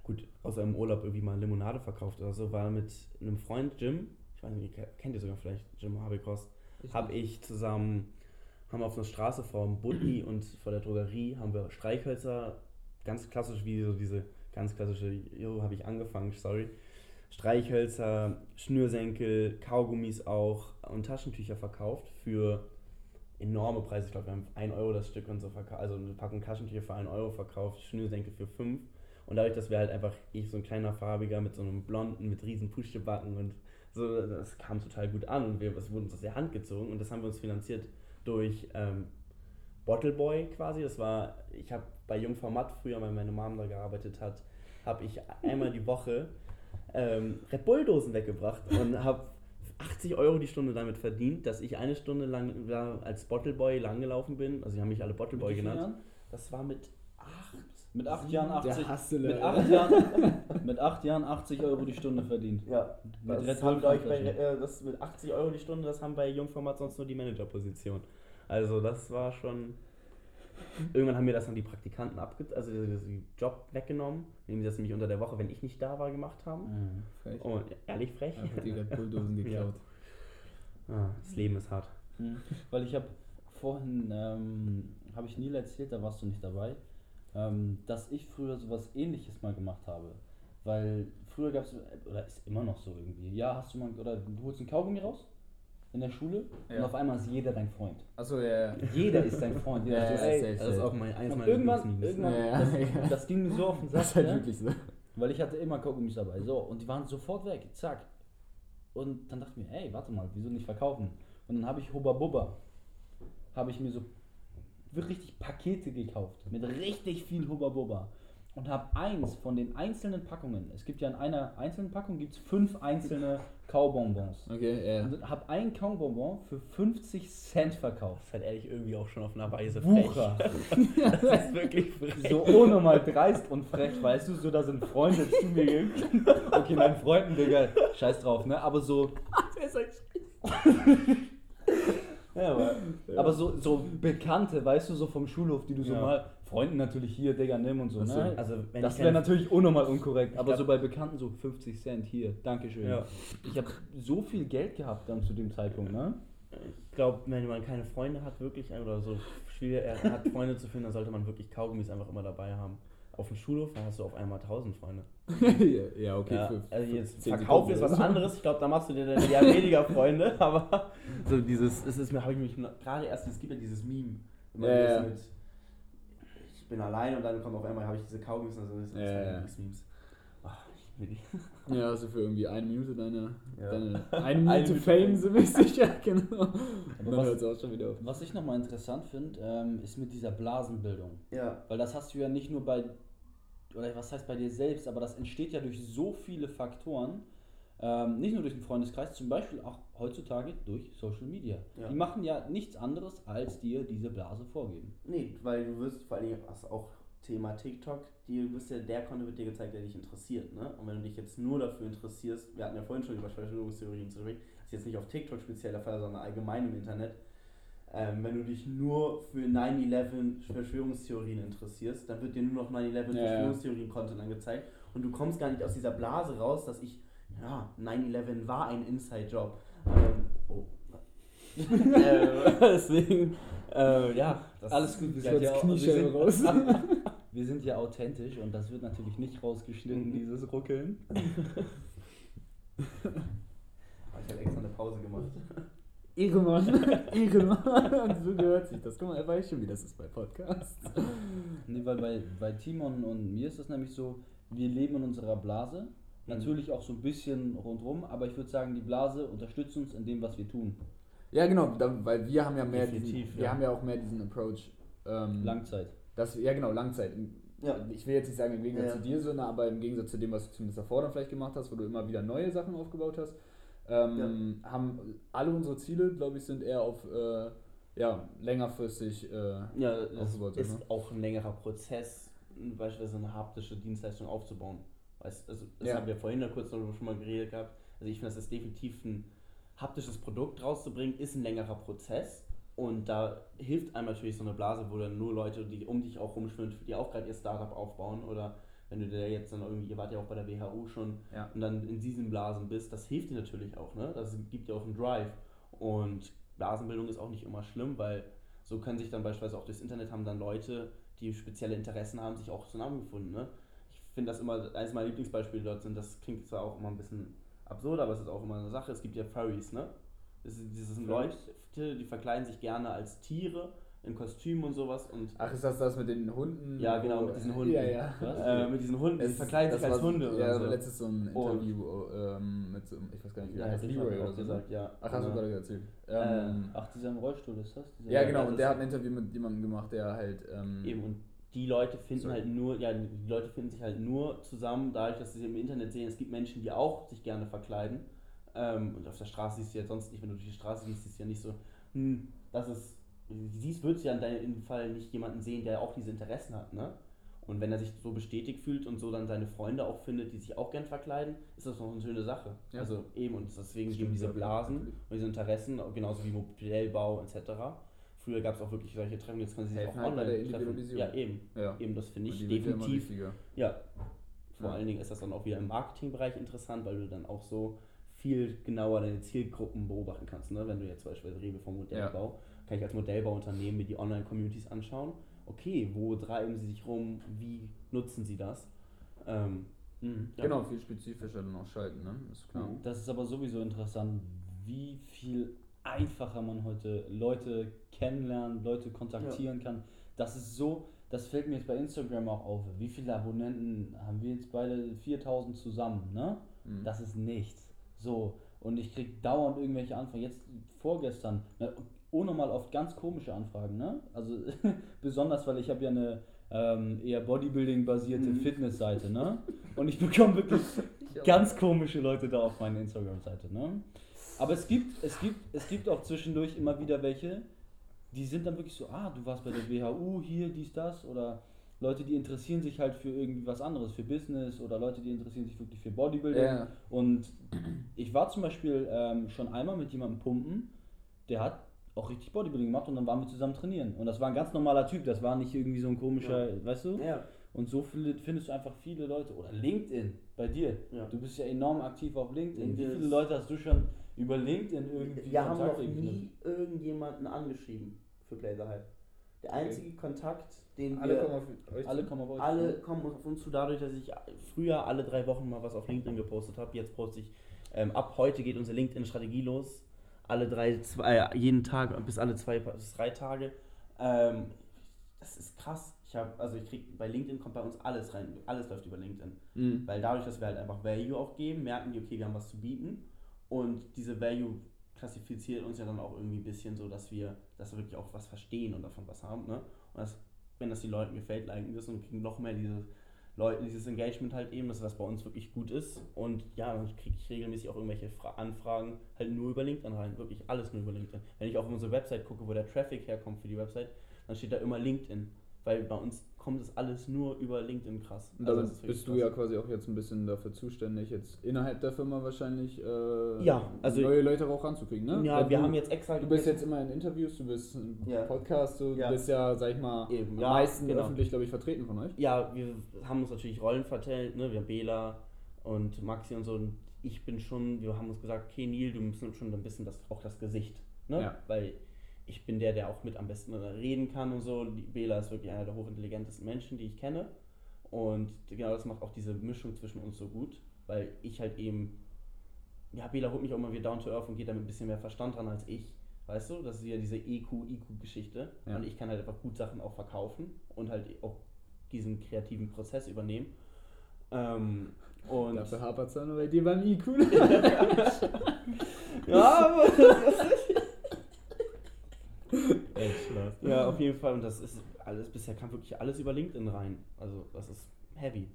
gut, außer im Urlaub irgendwie mal Limonade verkauft oder so, war mit einem Freund Jim, ich weiß nicht, kennt ihr sogar vielleicht Jim Habekos, habe ich zusammen, haben wir auf einer Straße vor dem Budni und vor der Drogerie haben wir Streichhölzer, ganz klassisch wie so diese ganz klassische, jo, habe ich angefangen, sorry. Streichhölzer, Schnürsenkel, Kaugummis auch und Taschentücher verkauft für enorme Preise. Ich glaube, wir haben 1 Euro das Stück und so verkauft, also eine Packung Taschentücher für 1 Euro verkauft, Schnürsenkel für 5. Und dadurch, dass wir halt einfach, ich so ein kleiner Farbiger mit so einem blonden, mit riesen Puschelbacken und so, das kam total gut an und wir, es wurde uns aus der Hand gezogen und das haben wir uns finanziert durch ähm, Bottleboy quasi. Das war, ich habe bei Jungformat früher, weil meine Mom da gearbeitet hat, habe ich einmal die Woche ähm, Red Bull-Dosen weggebracht und habe 80 Euro die Stunde damit verdient, dass ich eine Stunde lang da als Bottleboy langgelaufen bin. Also, sie haben mich alle Bottleboy genannt. Jahren? Das war mit 8. Mit 8 Jahren 80 Hassele, mit, acht Jahren, mit 8 Jahren 80 Euro die Stunde verdient. Ja, mit das, haben bei, äh, das mit 80 Euro die Stunde, das haben bei Jungformat sonst nur die Managerposition. Also das war schon Irgendwann haben mir das dann die Praktikanten abge also den Job weggenommen, indem sie das nämlich unter der Woche, wenn ich nicht da war, gemacht haben. Mhm, frech. Und ehrlich frech. Einfach die Red Bulldosen geklaut. Ja. Ah, das Leben ist hart. Mhm. Weil ich habe vorhin, ähm, habe ich Neil erzählt, da warst du nicht dabei, ähm, dass ich früher sowas ähnliches mal gemacht habe. Weil früher gab es, oder ist immer noch so irgendwie, ja, hast du mal, oder du holst einen Kaugummi raus? In der Schule ja. und auf einmal ist jeder dein Freund. Achso, ja. Jeder ist dein Freund. ja, ist, ey, das ist auch mein eins meiner Irgendwann, irgendwann das, das, ging mir so auf den Sack. Das ist halt wirklich so. Weil ich hatte immer Kaugummis dabei. So, und die waren sofort weg. Zack. Und dann dachte ich mir, ey, warte mal, wieso nicht verkaufen? Und dann habe ich Hubba Bubba. Habe ich mir so richtig Pakete gekauft. Mit richtig viel Hubba Bubba und habe eins von den einzelnen Packungen, es gibt ja in einer einzelnen Packung gibt's fünf einzelne Kaubonbons. Okay, ja. Und habe ein Kaubonbon für 50 Cent verkauft. Das ist halt ehrlich irgendwie auch schon auf einer Weise Bucher. das ist wirklich frech. So ohne mal dreist und frech, weißt du, so da sind Freunde zu mir gegangen. Okay, nein, Freunden, Digga, scheiß drauf, ne? Aber so. ja, aber, aber so, so Bekannte, weißt du, so vom Schulhof, die du so ja. mal Freunden natürlich hier, Digga, nimm und so. Also, ne? also das wäre natürlich unnormal unkorrekt. Aber so bei Bekannten so 50 Cent hier, Dankeschön. Ja. Ich habe so viel Geld gehabt dann zu dem Zeitpunkt, ne? Ich glaube, wenn man keine Freunde hat, wirklich, oder so schwer hat, Freunde zu finden, dann sollte man wirklich Kaugummis einfach immer dabei haben. Auf dem Schulhof hast du auf einmal 1000 Freunde. ja, okay. Ja, also jetzt Verkauf ist was anderes. Ich glaube, da machst du dir dann eher weniger Freunde. Aber so dieses, es ist mir, habe ich mich gerade erst, es gibt ja dieses Meme. Ja, ja. Mit, bin allein und dann kommt auf einmal, habe ich diese Kaugummis, also das sind ja, ja. Memes. ja, also für irgendwie eine Minute deine, ja. deine eine Minute Fame so mäßig, ja, genau. Aber was, auch schon wieder auf. was ich nochmal interessant finde, ähm, ist mit dieser Blasenbildung. Ja. Weil das hast du ja nicht nur bei, oder was heißt bei dir selbst, aber das entsteht ja durch so viele Faktoren, ähm, nicht nur durch den Freundeskreis, zum Beispiel auch heutzutage durch Social Media. Ja. Die machen ja nichts anderes, als dir diese Blase vorgeben. Nee, weil du wirst vor allem, was auch Thema TikTok, die, du wirst ja, der Content wird dir gezeigt, der dich interessiert. Ne? Und wenn du dich jetzt nur dafür interessierst, wir hatten ja vorhin schon über Verschwörungstheorien zu sprechen, ist jetzt nicht auf TikTok speziell der Fall, sondern allgemein im Internet. Ähm, wenn du dich nur für 9-11 Verschwörungstheorien interessierst, dann wird dir nur noch 9-11 ja, Verschwörungstheorien-Content angezeigt und du kommst gar nicht aus dieser Blase raus, dass ich ja, 9-11 war ein Inside-Job. Ähm, oh. äh, deswegen, äh, ja. Alles gut, wir, ja Kniescheibe raus. wir sind ja authentisch und das wird natürlich nicht rausgeschnitten, mhm. dieses Ruckeln. ich habe extra eine Pause gemacht. Ehrenmann, Ehrenmann, so gehört sich das. Guck mal, er weiß schon, wie das ist bei Podcasts. Nee, weil bei, bei Timon und mir ist das nämlich so, wir leben in unserer Blase Mhm. Natürlich auch so ein bisschen rundrum, aber ich würde sagen, die Blase unterstützt uns in dem, was wir tun. Ja, genau, da, weil wir haben ja mehr diesen, wir haben ja auch mehr diesen Approach. Ähm, Langzeit. Das, ja, genau, Langzeit. Ja. Ich will jetzt nicht sagen im Gegensatz ja. zu dir, sondern aber im Gegensatz zu dem, was du zumindest davor dann vielleicht gemacht hast, wo du immer wieder neue Sachen aufgebaut hast, ähm, ja. haben alle unsere Ziele, glaube ich, sind eher auf äh, ja, längerfristig äh, ja, aufgebaut. Ist ne? auch ein längerer Prozess, beispielsweise eine haptische Dienstleistung aufzubauen. Weißt, also das ja. haben wir vorhin ja kurz noch schon mal geredet gehabt. Also ich finde, das ist definitiv ein haptisches Produkt rauszubringen, ist ein längerer Prozess. Und da hilft einem natürlich so eine Blase, wo dann nur Leute, die um dich auch rumschwimmen, die auch gerade ihr Startup aufbauen oder wenn du da jetzt dann irgendwie, ihr wart ja auch bei der WHU schon Ja. und dann in diesen Blasen bist, das hilft dir natürlich auch, ne? Das gibt dir auch einen Drive. Und Blasenbildung ist auch nicht immer schlimm, weil so können sich dann beispielsweise auch durchs Internet haben dann Leute, die spezielle Interessen haben, sich auch zusammengefunden, ne? Ich finde das immer, eines meiner Lieblingsbeispiele dort sind, das klingt zwar auch immer ein bisschen absurd, aber es ist auch immer eine Sache, es gibt ja Furries, ne? Das sind Leute, die verkleiden sich gerne als Tiere in Kostümen und sowas und Ach, ist das das mit den Hunden? Ja, genau, mit diesen Hunden. Ja, ja. äh, mit diesen Hunden, die verkleiden sich als Hunde Ja, oder so. letztes so ein Und- Interview ähm, mit so, einem- ich weiß gar nicht, wie Ja, der heißt, Leroy oder so. gesagt, ja. Ach, hast du Ja. gerade erzählt. Äh, Ähm, Ach, dieser im Rollstuhl ist das? Dieser ja, genau, und der hat ein Interview mit jemandem gemacht, der halt. Ähm, Eben, und die Leute finden Sorry. halt nur, ja, die Leute finden sich halt nur zusammen, dadurch, dass sie im Internet sehen, es gibt Menschen, die auch sich gerne verkleiden. Ähm, und auf der Straße siehst du ja sonst nicht, wenn du durch die Straße gehst, siehst du ja nicht so, hm, das ist, siehst, würdest du ja in deinem Fall nicht jemanden sehen, der auch diese Interessen hat, ne? Und wenn er sich so bestätigt fühlt und so dann seine Freunde auch findet, die sich auch gern verkleiden, ist das noch eine schöne Sache. Ja. Also eben, und deswegen Stimmt, geben diese Blasen natürlich. und diese Interessen, genauso wie Modellbau etc. Früher gab es auch wirklich solche Treffen, jetzt können sie sich auch halt online treffen. Ja, eben. Ja. Eben, das finde ich definitiv. Ja. Vor Ja. allen Dingen ist das dann auch wieder im Marketingbereich interessant, weil du dann auch so viel genauer deine Zielgruppen beobachten kannst. Ne? Wenn du jetzt beispielsweise Rewe vom Modellbau, kann ich als Modellbauunternehmen mir die Online-Communities anschauen. Okay, wo treiben sie sich rum? Wie nutzen sie das? Ähm, Mhm. ja. Genau, viel spezifischer dann auch schalten, ne? Ist klar. Das ist aber sowieso interessant, wie viel einfacher man heute Leute kennenlernen, Leute kontaktieren kann. Das ist so, das fällt mir jetzt bei Instagram auch auf. Wie viele Abonnenten haben wir jetzt beide? 4000 zusammen, ne? Mhm. Das ist nichts. So, und ich krieg dauernd irgendwelche Anfragen. Jetzt vorgestern, ne, ohne mal oft ganz komische Anfragen, ne? Also besonders, weil ich habe ja eine ähm, eher Bodybuilding-basierte Mhm. Fitnessseite, ne? Und ich bekomme wirklich ganz komische Leute da auf meiner Instagram-Seite, ne? Aber es gibt, es gibt, es gibt auch zwischendurch immer wieder welche, die sind dann wirklich so, ah, du warst bei der WHU hier, dies, das, oder Leute, die interessieren sich halt für irgendwie was anderes, für Business oder Leute, die interessieren sich wirklich für Bodybuilding. Ja. Und ich war zum Beispiel ähm, schon einmal mit jemandem pumpen, der hat auch richtig Bodybuilding gemacht und dann waren wir zusammen trainieren. Und das war ein ganz normaler Typ, das war nicht irgendwie so ein komischer, weißt du? Ja. Und so findest du einfach viele Leute. Oder LinkedIn bei dir. Ja. Du bist ja enorm aktiv auf LinkedIn. Wie viele Leute hast du schon über LinkedIn irgendwie Wir haben noch nie irgendjemanden angeschrieben für Play the Hype. Der einzige Kontakt, den Alle wir kommen auf euch Alle zu. kommen auf euch alle zu. kommen auf uns zu, dadurch, dass ich früher alle drei Wochen mal was auf LinkedIn gepostet habe. Jetzt poste ich, ähm, ab heute geht unsere LinkedIn-Strategie los. Alle drei, zwei, äh, jeden Tag bis alle zwei bis drei Tage. Ähm, das ist krass. Ich habe, also ich krieg bei LinkedIn kommt bei uns alles rein, alles läuft über LinkedIn. Mhm. Weil dadurch, dass wir halt einfach Value auch geben, merken die, okay, wir haben was zu bieten. Und diese Value klassifiziert uns ja dann auch irgendwie ein bisschen so, dass wir, dass wir wirklich auch was verstehen und davon was haben. Ne? Und das, wenn das den Leuten gefällt, liken wir es und kriegen noch mehr dieses, Leute, dieses Engagement halt eben, das was bei uns wirklich gut ist. Und ja, dann kriege ich regelmäßig auch irgendwelche Fra Anfragen halt nur über LinkedIn rein. Wirklich alles nur über LinkedIn. Wenn ich auf unsere Website gucke, wo der Traffic herkommt für die Website, dann steht da immer LinkedIn. Weil bei uns kommt das alles nur über LinkedIn krass. Und Also damit bist du krass. ja quasi auch jetzt ein bisschen dafür zuständig, jetzt innerhalb der Firma wahrscheinlich äh, Ja, also- neue Leute auch ranzukriegen, ne? Ja, Weil wir du, haben jetzt extra. Du bist jetzt immer in Interviews, du bist im Ja. Podcast, du Ja. bist ja, sag ich mal, Eben, am ja, meisten genau. öffentlich, glaube ich, vertreten von euch. Ja, wir haben uns natürlich Rollen verteilt, ne? Wir haben Bela und Maxi und so. Und ich bin schon, wir haben uns gesagt, okay, Neil, du bist schon ein bisschen das, auch das Gesicht. Ne? Ja. Weil ich bin der, der auch mit am besten reden kann und so. Die Bela ist wirklich einer der hochintelligentesten Menschen, die ich kenne. Und genau das macht auch diese Mischung zwischen uns so gut, weil ich halt eben, ja, Bela holt mich auch mal wieder down to earth und geht damit ein bisschen mehr Verstand dran als ich. Weißt du, das ist ja diese EQ-IQ-Geschichte. Ja. Und ich kann halt einfach gut Sachen auch verkaufen und halt auch diesen kreativen Prozess übernehmen. Ähm, und Dafür hapert es dann bei dir beim IQ. ja, aber Echt Spaß. Ja, auf jeden Fall. Und das ist alles, bisher kam wirklich alles über LinkedIn rein. Also das ist heavy.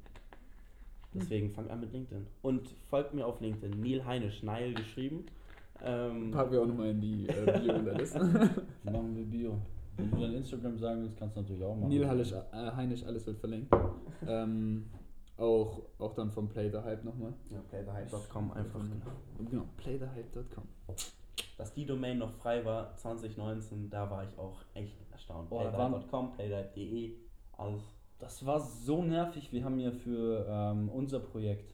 Deswegen fangt an mit LinkedIn. Und folgt mir auf LinkedIn. Neil Heinisch, Nile geschrieben. Ähm, Packen wir auch nochmal in die äh, Bio Liste. Machen wir Bio. Wenn du dein Instagram sagen willst, kannst du natürlich auch machen. Neil Hallisch, äh, Heinisch, alles wird verlinkt. ähm, auch, auch dann vom Play the Hype nochmal. ja, playthehype.com einfach. Genau. Genau, playthehype.com. dass die Domain noch frei war, 2019, da war ich auch echt erstaunt. Boah, Playdive.com, playdive.de, alles. Das war so nervig. Wir haben ja für ähm, unser Projekt,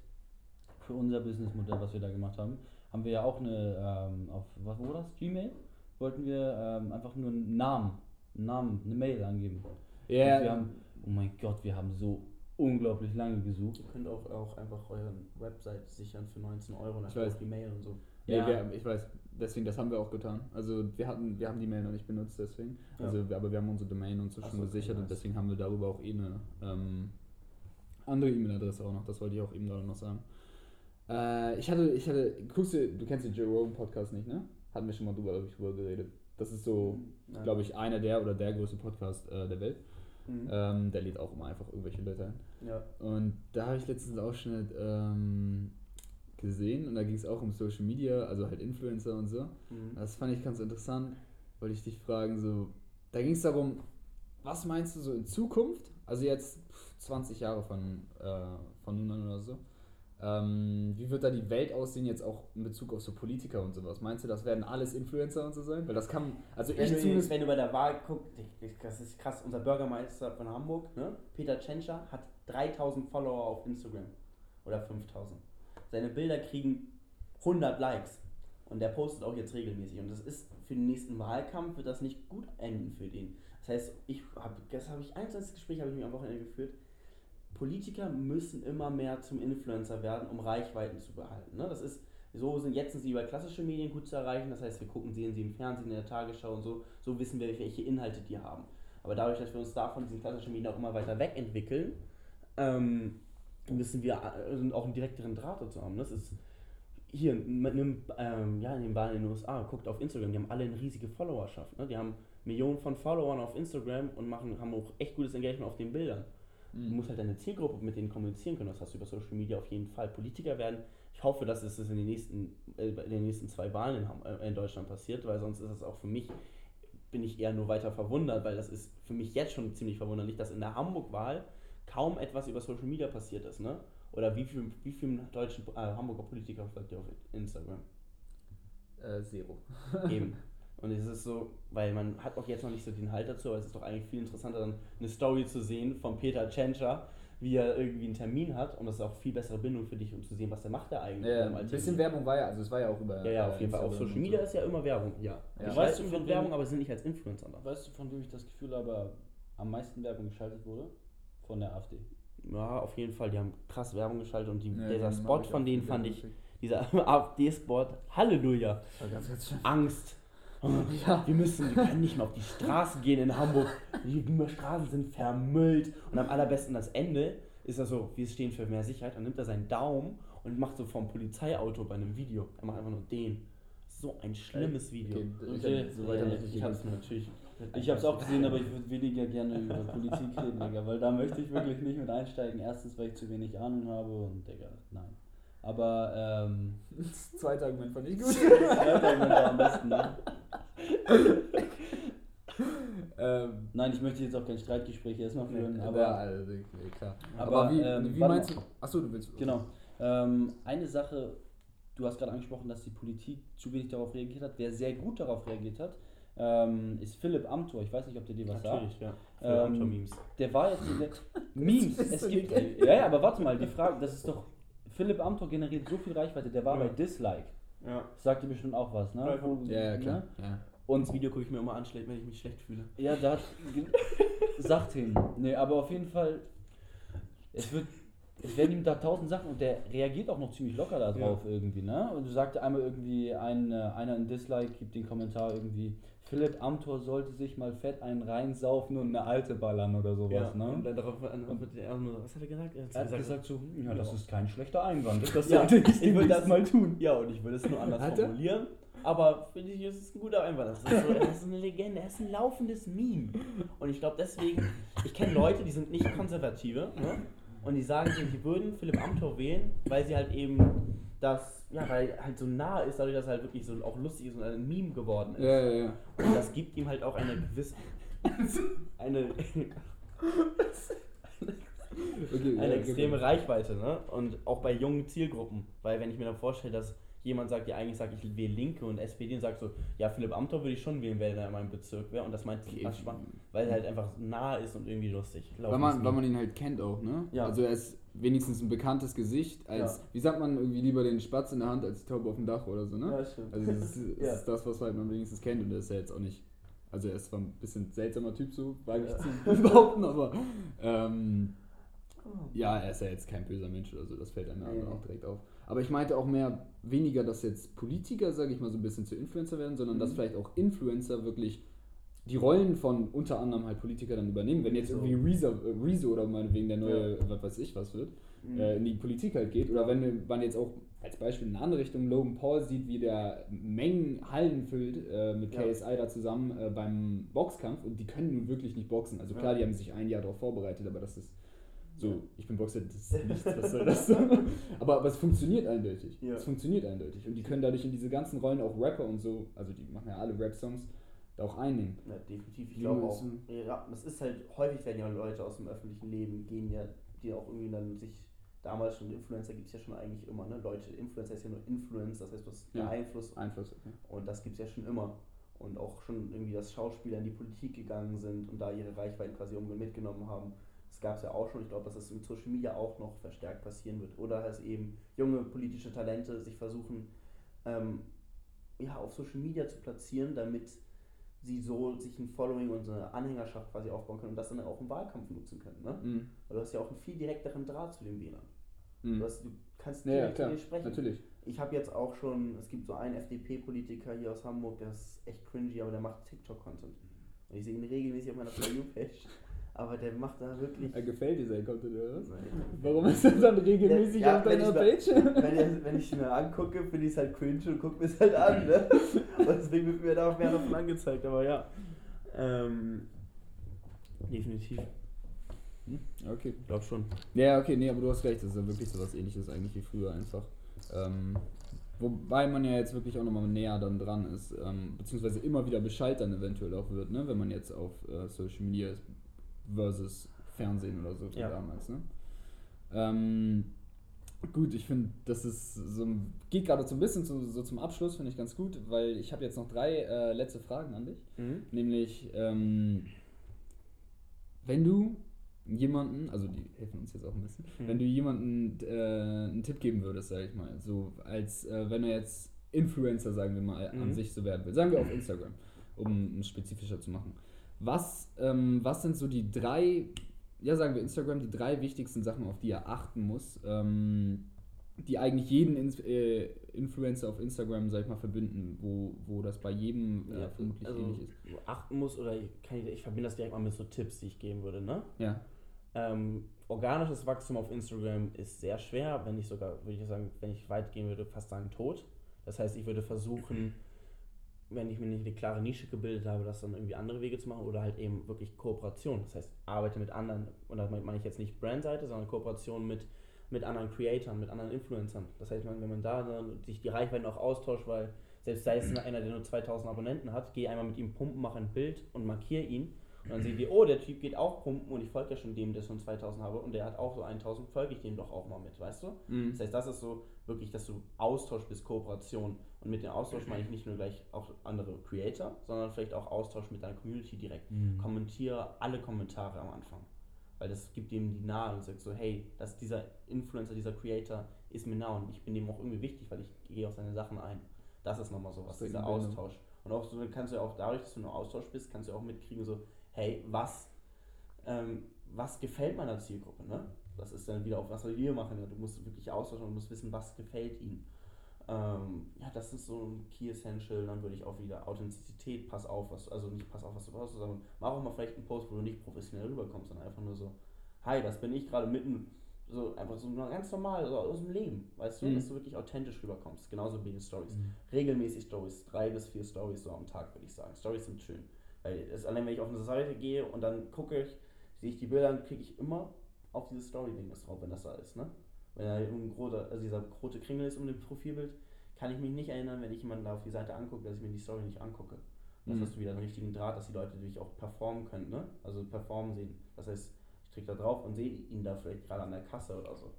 für unser Businessmodell, was wir da gemacht haben, haben wir ja auch eine, ähm, auf, was war das? Gmail? Wollten wir ähm, einfach nur einen Namen, einen Namen, eine Mail angeben. Ja, Und wir haben, oh mein Gott, wir haben so unglaublich lange gesucht. Ihr könnt auch, auch einfach eure Website sichern für 19 Euro und Ich dann weiß. auf die Mail und so. Ja. wir, ich weiß, deswegen, das haben wir auch getan. Also wir hatten, wir haben die Mail noch nicht benutzt, deswegen. Ja. Also, wir, aber wir haben unsere Domain und so Ach schon so, okay, gesichert und nice. deswegen haben wir darüber auch eh eine ähm, andere E-Mail-Adresse auch noch. Das wollte ich auch eben gerade noch sagen. Äh, ich hatte, ich hatte, guckst du, du kennst den Joe Rogan Podcast nicht, ne? Hatten wir schon mal drüber, glaub ich, drüber geredet. Das ist so, Nein. glaube ich, einer der oder der größte Podcast äh, der Welt. Mhm. Ähm, der lädt auch immer einfach irgendwelche Leute ein. Ja. Und da habe ich letztens auch schon ähm, gesehen und da ging es auch um Social Media, also halt Influencer und so. Mhm. Das fand ich ganz interessant, wollte ich dich fragen, so, da ging es darum, was meinst du so in Zukunft, also jetzt pff, 20 Jahre von, äh, von nun an oder so, ähm, wie wird da die Welt aussehen jetzt auch in Bezug auf so Politiker und sowas? Meinst du, das werden alles Influencer und so sein? Weil das kann, also Wenn ich du, zumindest... wenn du bei der Wahl guckst, das ist krass, unser Bürgermeister von Hamburg, ne? Peter Tschentscher, hat 3000 Follower auf Instagram. Oder 5000. Seine Bilder kriegen 100 Likes. Und der postet auch jetzt regelmäßig. Und das ist für den nächsten Wahlkampf, wird das nicht gut enden für den. Das heißt, ich habe, das habe ich, ein einzelnes Gespräch habe ich mir am Wochenende geführt. Politiker müssen immer mehr zum Influencer werden, um Reichweiten zu behalten. Ne? Das ist, so sind jetzt sind sie über klassische Medien gut zu erreichen. Das heißt, wir gucken, sehen sie im Fernsehen, in der Tagesschau und so. So wissen wir, welche Inhalte die haben. Aber dadurch, dass wir uns davon diesen klassischen Medien auch immer weiter wegentwickeln, ähm, müssen wir äh, auch einen direkteren Draht dazu haben. Das ist hier mit einem, ähm, ja, in den Wahlen in den USA, guckt auf Instagram, die haben alle eine riesige Followerschaft. Ne? Die haben Millionen von Followern auf Instagram und machen, haben auch echt gutes Engagement auf den Bildern. Du Mhm. musst halt deine Zielgruppe mit denen kommunizieren können. Das hast du über Social Media auf jeden Fall. Politiker werden. Ich hoffe, dass es das in den nächsten, äh, in den nächsten zwei Wahlen in, äh, in Deutschland passiert, weil sonst ist es auch für mich, bin ich eher nur weiter verwundert, weil das ist für mich jetzt schon ziemlich verwunderlich, dass in der Hamburg-Wahl kaum etwas über Social Media passiert ist. Ne? Oder wie viel, wie vielen deutschen äh, Hamburger Politiker folgt ihr auf Instagram? Äh, Zero. Eben. Und es ist so, weil man hat auch jetzt noch nicht so den Halt dazu, aber es ist doch eigentlich viel interessanter, dann eine Story zu sehen von Peter Tschentscher, wie er irgendwie einen Termin hat und das ist auch viel bessere Bindung für dich, um zu sehen, was der macht da eigentlich. Ja, ein bisschen Werbung war ja, also es war ja auch über. Ja, ja, äh, auf jeden Fall. Auf Social Media so. ist ja immer Werbung, ja. Ja. Ich Weißt weiß, du, von Werbung, aber sind nicht als Influencer da. Weißt du, von wem ich das Gefühl habe, am meisten Werbung geschaltet wurde? Von der AfD. Ja, auf jeden Fall, die haben krass Werbung geschaltet und die, Ja, dieser die Spot ich von denen fand Werbung ich, dieser AfD-Spot, Halleluja, Das war ganz, ganz. Angst. Wir müssen, wir können nicht mehr auf die Straße gehen in Hamburg. Die Straßen sind vermüllt. Und am allerbesten das Ende ist er so, wir stehen für mehr Sicherheit. Dann nimmt er seinen Daumen und macht so vom Polizeiauto bei einem Video. Er macht einfach nur den. So ein schlimmes Video. Okay, Okay, ich, so weiter Ja, möchte ich ich hab's nicht. natürlich. Ich habe es auch gesehen, aber ich würde weniger gerne über Politik reden, Digga, weil da möchte ich wirklich nicht mit einsteigen. Erstens, weil ich zu wenig Ahnung habe und, Digga, nein. Aber, ähm, Das zweite Argument fand ich gut. zweiter Argument war am besten, ne? ähm, Nein, ich möchte jetzt auch kein Streitgespräch erstmal führen, aber, aber, ja, also, klar. aber, Aber, wie, ähm, wie meinst du? Achso, du willst. Genau. Ähm, eine Sache, du hast gerade angesprochen, dass die Politik zu wenig darauf reagiert hat. Wer sehr gut darauf reagiert hat, ähm, ist Philipp Amthor. Ich weiß nicht, ob der dir was sagt. Natürlich, ja. Ähm, Amtor-Memes. Der war jetzt in der Memes. Es gibt. Ja, ja, aber warte mal, die Frage, das ist doch. Philipp Amthor generiert so viel Reichweite, der war Ja. bei Dislike. Ja. Das sagt dir bestimmt auch was, ne? Ja, Wo- Ja, ja, klar. Ne? Ja. Und das Video gucke ich mir immer an, wenn ich mich schlecht fühle. Ja, da hat. sagt hin. Nee, aber auf jeden Fall. Es wird. Es werden ihm da tausend Sachen und der reagiert auch noch ziemlich locker da drauf irgendwie, ne? Und du sagte einmal irgendwie, ein, äh, einer in Dislike gibt den Kommentar irgendwie, Philipp Amthor sollte sich mal fett einen reinsaufen und eine alte ballern oder sowas, Und ne? dann darauf antwortet er nur, was hat er gesagt? Er hat gesagt so, hm, ja, das ist kein schlechter Einwand. Das Ja, sollte ich ich will das- mal tun. Ja, und ich würde es nur anders Hat er? formulieren. Aber finde ich, es ist ein guter Einwand. Das ist, so, das ist eine Legende, er ist ein laufendes Meme. Und ich glaube deswegen, ich kenne Leute, die sind nicht konservative, ne? Und die sagen, sie würden Philipp Amthor wählen, weil sie halt eben das, ja, weil er halt so nah ist, dadurch, dass er halt wirklich so auch lustig ist und ein Meme geworden ist. Ja, ja, ja. Und das gibt ihm halt auch eine gewisse, eine, Okay, eine ja, extreme okay. Reichweite, ne? Und auch bei jungen Zielgruppen. Weil wenn ich mir dann vorstelle, dass jemand sagt, ja eigentlich sagt, ich wähle Linke und SPD und sagt so, ja Philipp Amthor würde ich schon wählen, wenn er in meinem Bezirk wäre und das meint okay. fast spannend, weil er halt einfach nah ist und irgendwie lustig. Weil man, weil man ihn halt kennt auch, ne? Ja. Also er ist wenigstens ein bekanntes Gesicht, als, ja. wie sagt man, irgendwie lieber den Spatz in der Hand als die Taube auf dem Dach oder so, ne? Ja, stimmt. Also das ist, das, ist das was halt man wenigstens kennt und das ist ja jetzt auch nicht, also er ist zwar ein bisschen seltsamer Typ so, wage ich zu behaupten, aber ähm, ja, er ist ja jetzt kein böser Mensch oder so, das fällt einem ja auch direkt auf. Aber ich meinte auch mehr, weniger, dass jetzt Politiker, sage ich mal, so ein bisschen zu Influencer werden, sondern mhm. dass vielleicht auch Influencer wirklich die Rollen von unter anderem halt Politiker dann übernehmen. Wenn jetzt irgendwie Rezo, äh, Rezo oder meinetwegen der neue, ja. was weiß ich was wird, mhm. äh, in die Politik halt geht. Oder wenn man jetzt auch als Beispiel in eine andere Richtung Logan Paul sieht, wie der Mengen Hallen füllt äh, mit KSI ja. da zusammen äh, beim Boxkampf und die können nun wirklich nicht boxen. Also klar, ja. die haben sich ein Jahr darauf vorbereitet, aber das ist so, ich bin Boxer, das ist nichts, was soll das? aber, aber es funktioniert eindeutig. Ja. Es funktioniert eindeutig. Und die können dadurch in diese ganzen Rollen auch Rapper und so, also die machen ja alle Rap-Songs, da auch einnehmen. Ja, definitiv. Ich glaube auch, ja, das ist halt, häufig werden ja Leute aus dem öffentlichen Leben gehen ja, die auch irgendwie dann sich, damals schon, Influencer gibt es ja schon eigentlich immer, ne? Leute, Influencer ist ja nur Influence, das heißt, was ja, Einfluss. Einfluss, okay. Und das gibt es ja schon immer. Und auch schon irgendwie, dass Schauspieler in die Politik gegangen sind und da ihre Reichweiten quasi mitgenommen haben das gab es ja auch schon. Ich glaube, dass das in Social Media auch noch verstärkt passieren wird. Oder dass eben junge politische Talente sich versuchen, ähm, ja, auf Social Media zu platzieren, damit sie so sich ein Following und eine Anhängerschaft quasi aufbauen können und das dann auch im Wahlkampf nutzen können. Ne? Mhm. Weil du hast ja auch einen viel direkteren Draht zu den Wählern. Mhm. Du, hast, du, kannst direkt ja, ja, sprechen. Natürlich. Ich habe jetzt auch schon, es gibt so einen FDP-Politiker hier aus Hamburg, der ist echt cringy, aber der macht TikTok-Content. Und ich sehe ihn regelmäßig auf meiner For You-Page. Aber der macht da wirklich. Er gefällt dir sein Content, oder was? Warum ist er dann regelmäßig ja, auf deiner Page? wenn, wenn ich es mir angucke, finde ich es halt cringe und gucke mir es halt an, ne? Und deswegen wird mir da auch mehr davon angezeigt, aber ja. Ähm, definitiv. Hm? Okay. Ich glaube schon. Ja, okay, nee, aber du hast recht, das ist ja wirklich so was ähnliches eigentlich wie früher einfach. Ähm, wobei man ja jetzt wirklich auch nochmal näher dann dran ist, ähm, beziehungsweise immer wieder Bescheid dann eventuell auch wird, ne? wenn man jetzt auf äh, Social Media ist versus Fernsehen oder so ja. damals. Ne? Ähm, gut, ich finde, das ist so geht gerade so ein bisschen zu, so zum Abschluss, finde ich ganz gut, weil ich habe jetzt noch drei äh, letzte Fragen an dich. Mhm. Nämlich, ähm, wenn du jemanden, also die helfen uns jetzt auch ein bisschen, mhm. wenn du jemanden äh, einen Tipp geben würdest, sage ich mal, so als äh, wenn er jetzt Influencer, sagen wir mal, mhm. an sich so werden will, sagen wir auf Instagram, um es spezifischer zu machen. Was, ähm, was sind so die drei, ja sagen wir Instagram, die drei wichtigsten Sachen, auf die er achten muss, ähm, die eigentlich jeden In äh, Influencer auf Instagram, sag ich mal, verbinden, wo, wo das bei jedem äh, ja, vermutlich also, ähnlich ist. achten muss, oder kann ich, ich verbinde das direkt mal mit so Tipps, die ich geben würde, ne? Ja. Ähm, organisches Wachstum auf Instagram ist sehr schwer, wenn ich sogar, würde ich sagen, wenn ich weit gehen würde, fast sagen tot. Das heißt, ich würde versuchen, wenn ich mir nicht eine klare Nische gebildet habe, das dann irgendwie andere Wege zu machen oder halt eben wirklich Kooperation. Das heißt, arbeite mit anderen, und da meine ich jetzt nicht Brandseite, sondern Kooperation mit, mit anderen Creatoren, mit anderen Influencern. Das heißt, wenn man da dann sich die Reichweiten auch austauscht, weil selbst sei es einer, der nur 2000 Abonnenten hat, geh einmal mit ihm pumpen, mach ein Bild und markiere ihn und dann sehen wir, oh, der Typ geht auch pumpen und ich folge ja schon dem, der schon 2000 habe und der hat auch so 1000, folge ich dem doch auch mal mit, weißt du? Mhm. Das heißt, das ist so wirklich, dass du Austausch bist, Kooperation. Und mit dem Austausch meine ich nicht nur gleich auch andere Creator, sondern vielleicht auch Austausch mit deiner Community direkt. Mhm. Kommentiere alle Kommentare am Anfang. Weil das gibt ihm die nahe und sagt so, hey, dass dieser Influencer, dieser Creator ist mir nah und ich bin dem auch irgendwie wichtig, weil ich gehe auf seine Sachen ein. Das ist nochmal sowas, dieser Austausch. Und auch so kannst du ja auch dadurch, dass du nur Austausch bist, kannst du auch mitkriegen, so, hey, was, ähm, was gefällt meiner Zielgruppe, ne? Das ist dann wieder auch, was wir machen. Ja? Du musst wirklich austauschen und musst wissen, was gefällt ihnen. Ähm, ja, das ist so ein Key Essential. Dann würde ich auch wieder Authentizität, pass auf, was, also nicht pass auf, was du brauchst, sondern mach auch mal vielleicht einen Post, wo du nicht professionell rüberkommst, sondern einfach nur so, hi, das bin ich gerade mitten, so einfach so ganz normal, so aus dem Leben, weißt du, mhm. dass du wirklich authentisch rüberkommst. Genauso wie in Stories. Mhm. Regelmäßig Stories, drei bis vier Stories so am Tag, würde ich sagen. Stories sind schön. Weil es allein, wenn ich auf eine Seite gehe und dann gucke ich, sehe ich die Bilder, dann kriege ich immer auf dieses Story-Ding drauf, wenn das da ist. Ne? Wenn da ein roter, also dieser rote Kringel ist um dem Profilbild, kann ich mich nicht erinnern, wenn ich jemanden da auf die Seite angucke, dass ich mir die Story nicht angucke. Das mhm. hast du wieder einen richtigen Draht, dass die Leute natürlich auch performen können, ne? Also performen sehen. Das heißt, ich klicke da drauf und sehe ihn da vielleicht gerade an der Kasse oder so.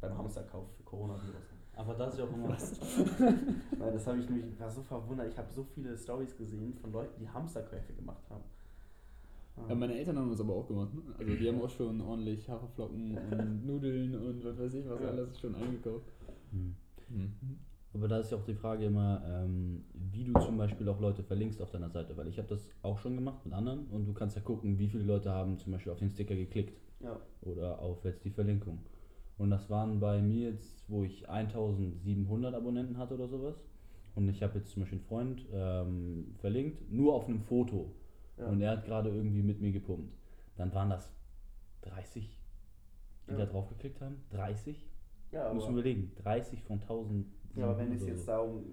beim Hamsterkauf für Coronavirus. Aber das ist ja auch immer. Nein, das habe ich mich, war so verwundert. Ich habe so viele Stories gesehen von Leuten, die Hamsterkäufe gemacht haben. Ah. Ja, meine Eltern haben das aber auch gemacht. Ne? Also die haben auch schon ordentlich Haferflocken und Nudeln und was weiß ich was Ja. alles schon eingekauft. Hm. Mhm. Aber da ist ja auch die Frage immer, ähm, wie du zum Beispiel auch Leute verlinkst auf deiner Seite, weil ich habe das auch schon gemacht mit anderen und du kannst ja gucken, wie viele Leute haben zum Beispiel auf den Sticker geklickt ja. oder auf jetzt die Verlinkung. Und das waren bei mir jetzt, wo ich 1700 Abonnenten hatte oder sowas. Und ich habe jetzt zum Beispiel einen Freund ähm, verlinkt, nur auf einem Foto. Ja. Und er hat gerade irgendwie mit mir gepumpt. Dann waren das 30, die Ja. da drauf geklickt haben. 30? Ja, Muss man aber, überlegen. 30 von 1000. ja, aber wenn es jetzt so. darum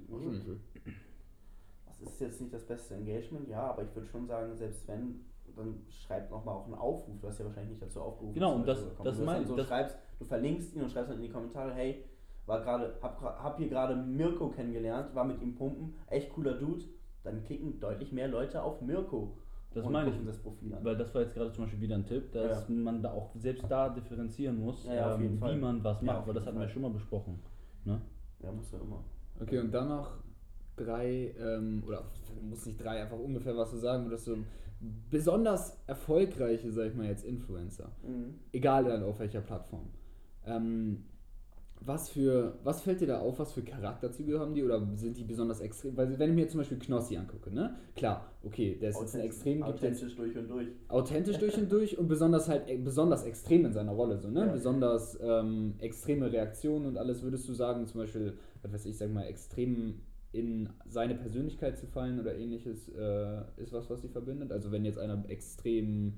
das ist jetzt nicht das beste Engagement, ja, aber ich würde schon sagen, selbst wenn, dann schreibt nochmal auch einen Aufruf. Du hast ja wahrscheinlich nicht dazu aufgerufen. Genau, und das- das meine ich, So das- schreibst, du verlinkst ihn und schreibst dann in die Kommentare, hey, war gerade, hab, hab hier gerade Mirko kennengelernt, war mit ihm pumpen, echt cooler Dude. Dann klicken deutlich mehr Leute auf Mirko. Das und meine ich. gucken das Profil an. Weil das war jetzt gerade zum Beispiel wieder ein Tipp, dass man da auch selbst da differenzieren muss, Ja, ja, auf jeden ähm, Fall. wie man was Ja, macht, weil das hatten wir schon mal besprochen. Ne? Ja, muss ja immer. Okay, und dann noch drei, ähm, oder muss nicht drei, einfach ungefähr was du sagen würdest, so besonders erfolgreiche, sag ich mal jetzt, Influencer. Mhm. Egal dann auf welcher Plattform. Ähm, was für, was fällt dir da auf, was für Charakterzüge haben die oder sind die besonders extrem? Weil wenn ich mir zum Beispiel Knossi angucke, ne? Klar, okay, der ist jetzt ein extrem, authentisch durch und durch. authentisch durch und durch und besonders halt e- besonders extrem in seiner Rolle, so, ne? Ja. Besonders ähm, extreme Reaktionen und alles, würdest du sagen, zum Beispiel, was weiß ich, sag mal, extrem in seine Persönlichkeit zu fallen oder ähnliches, äh, ist was, was sie verbindet? Also wenn jetzt einer extrem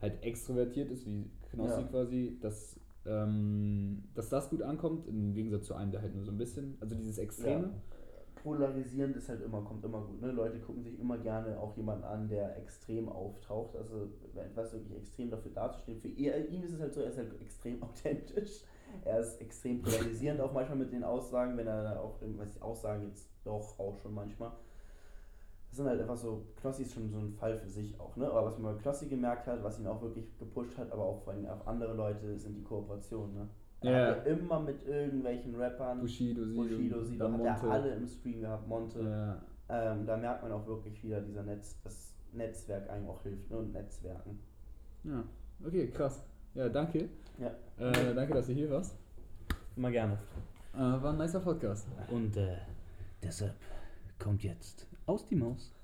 halt extrovertiert ist, wie Knossi Ja. quasi, dass, ähm, dass das gut ankommt, im Gegensatz zu einem, der halt nur so ein bisschen, also dieses Extreme. Ja. Polarisierend ist halt immer, kommt immer gut. Ne? Leute gucken sich immer gerne auch jemanden an, der extrem auftaucht. Also etwas wirklich extrem dafür dazustehen. Für ihn, ihn ist es halt so, er ist halt extrem authentisch. Er ist extrem polarisierend auch manchmal mit den Aussagen, wenn er auch irgendwas Aussagen jetzt doch auch schon manchmal. Das sind halt einfach so, Knossi ist schon so ein Fall für sich auch, ne? Aber was man bei Knossi gemerkt hat, was ihn auch wirklich gepusht hat, aber auch vor allem auch andere Leute, sind die Kooperationen, ne? Er Ja. hat ja immer mit irgendwelchen Rappern, Bushido, Sido, Bushido, Sido, hat er alle im Stream gehabt, Monte. Ja. Ähm, da merkt man auch wirklich wieder dieser Netz, das Netzwerk einem auch hilft, ne? Und Netzwerken. ja, okay, krass. Ja, danke. Ja. Äh, danke, dass du hier warst. Immer gerne. Äh, war ein nicer Podcast. Und äh, deshalb kommt jetzt aus die Maus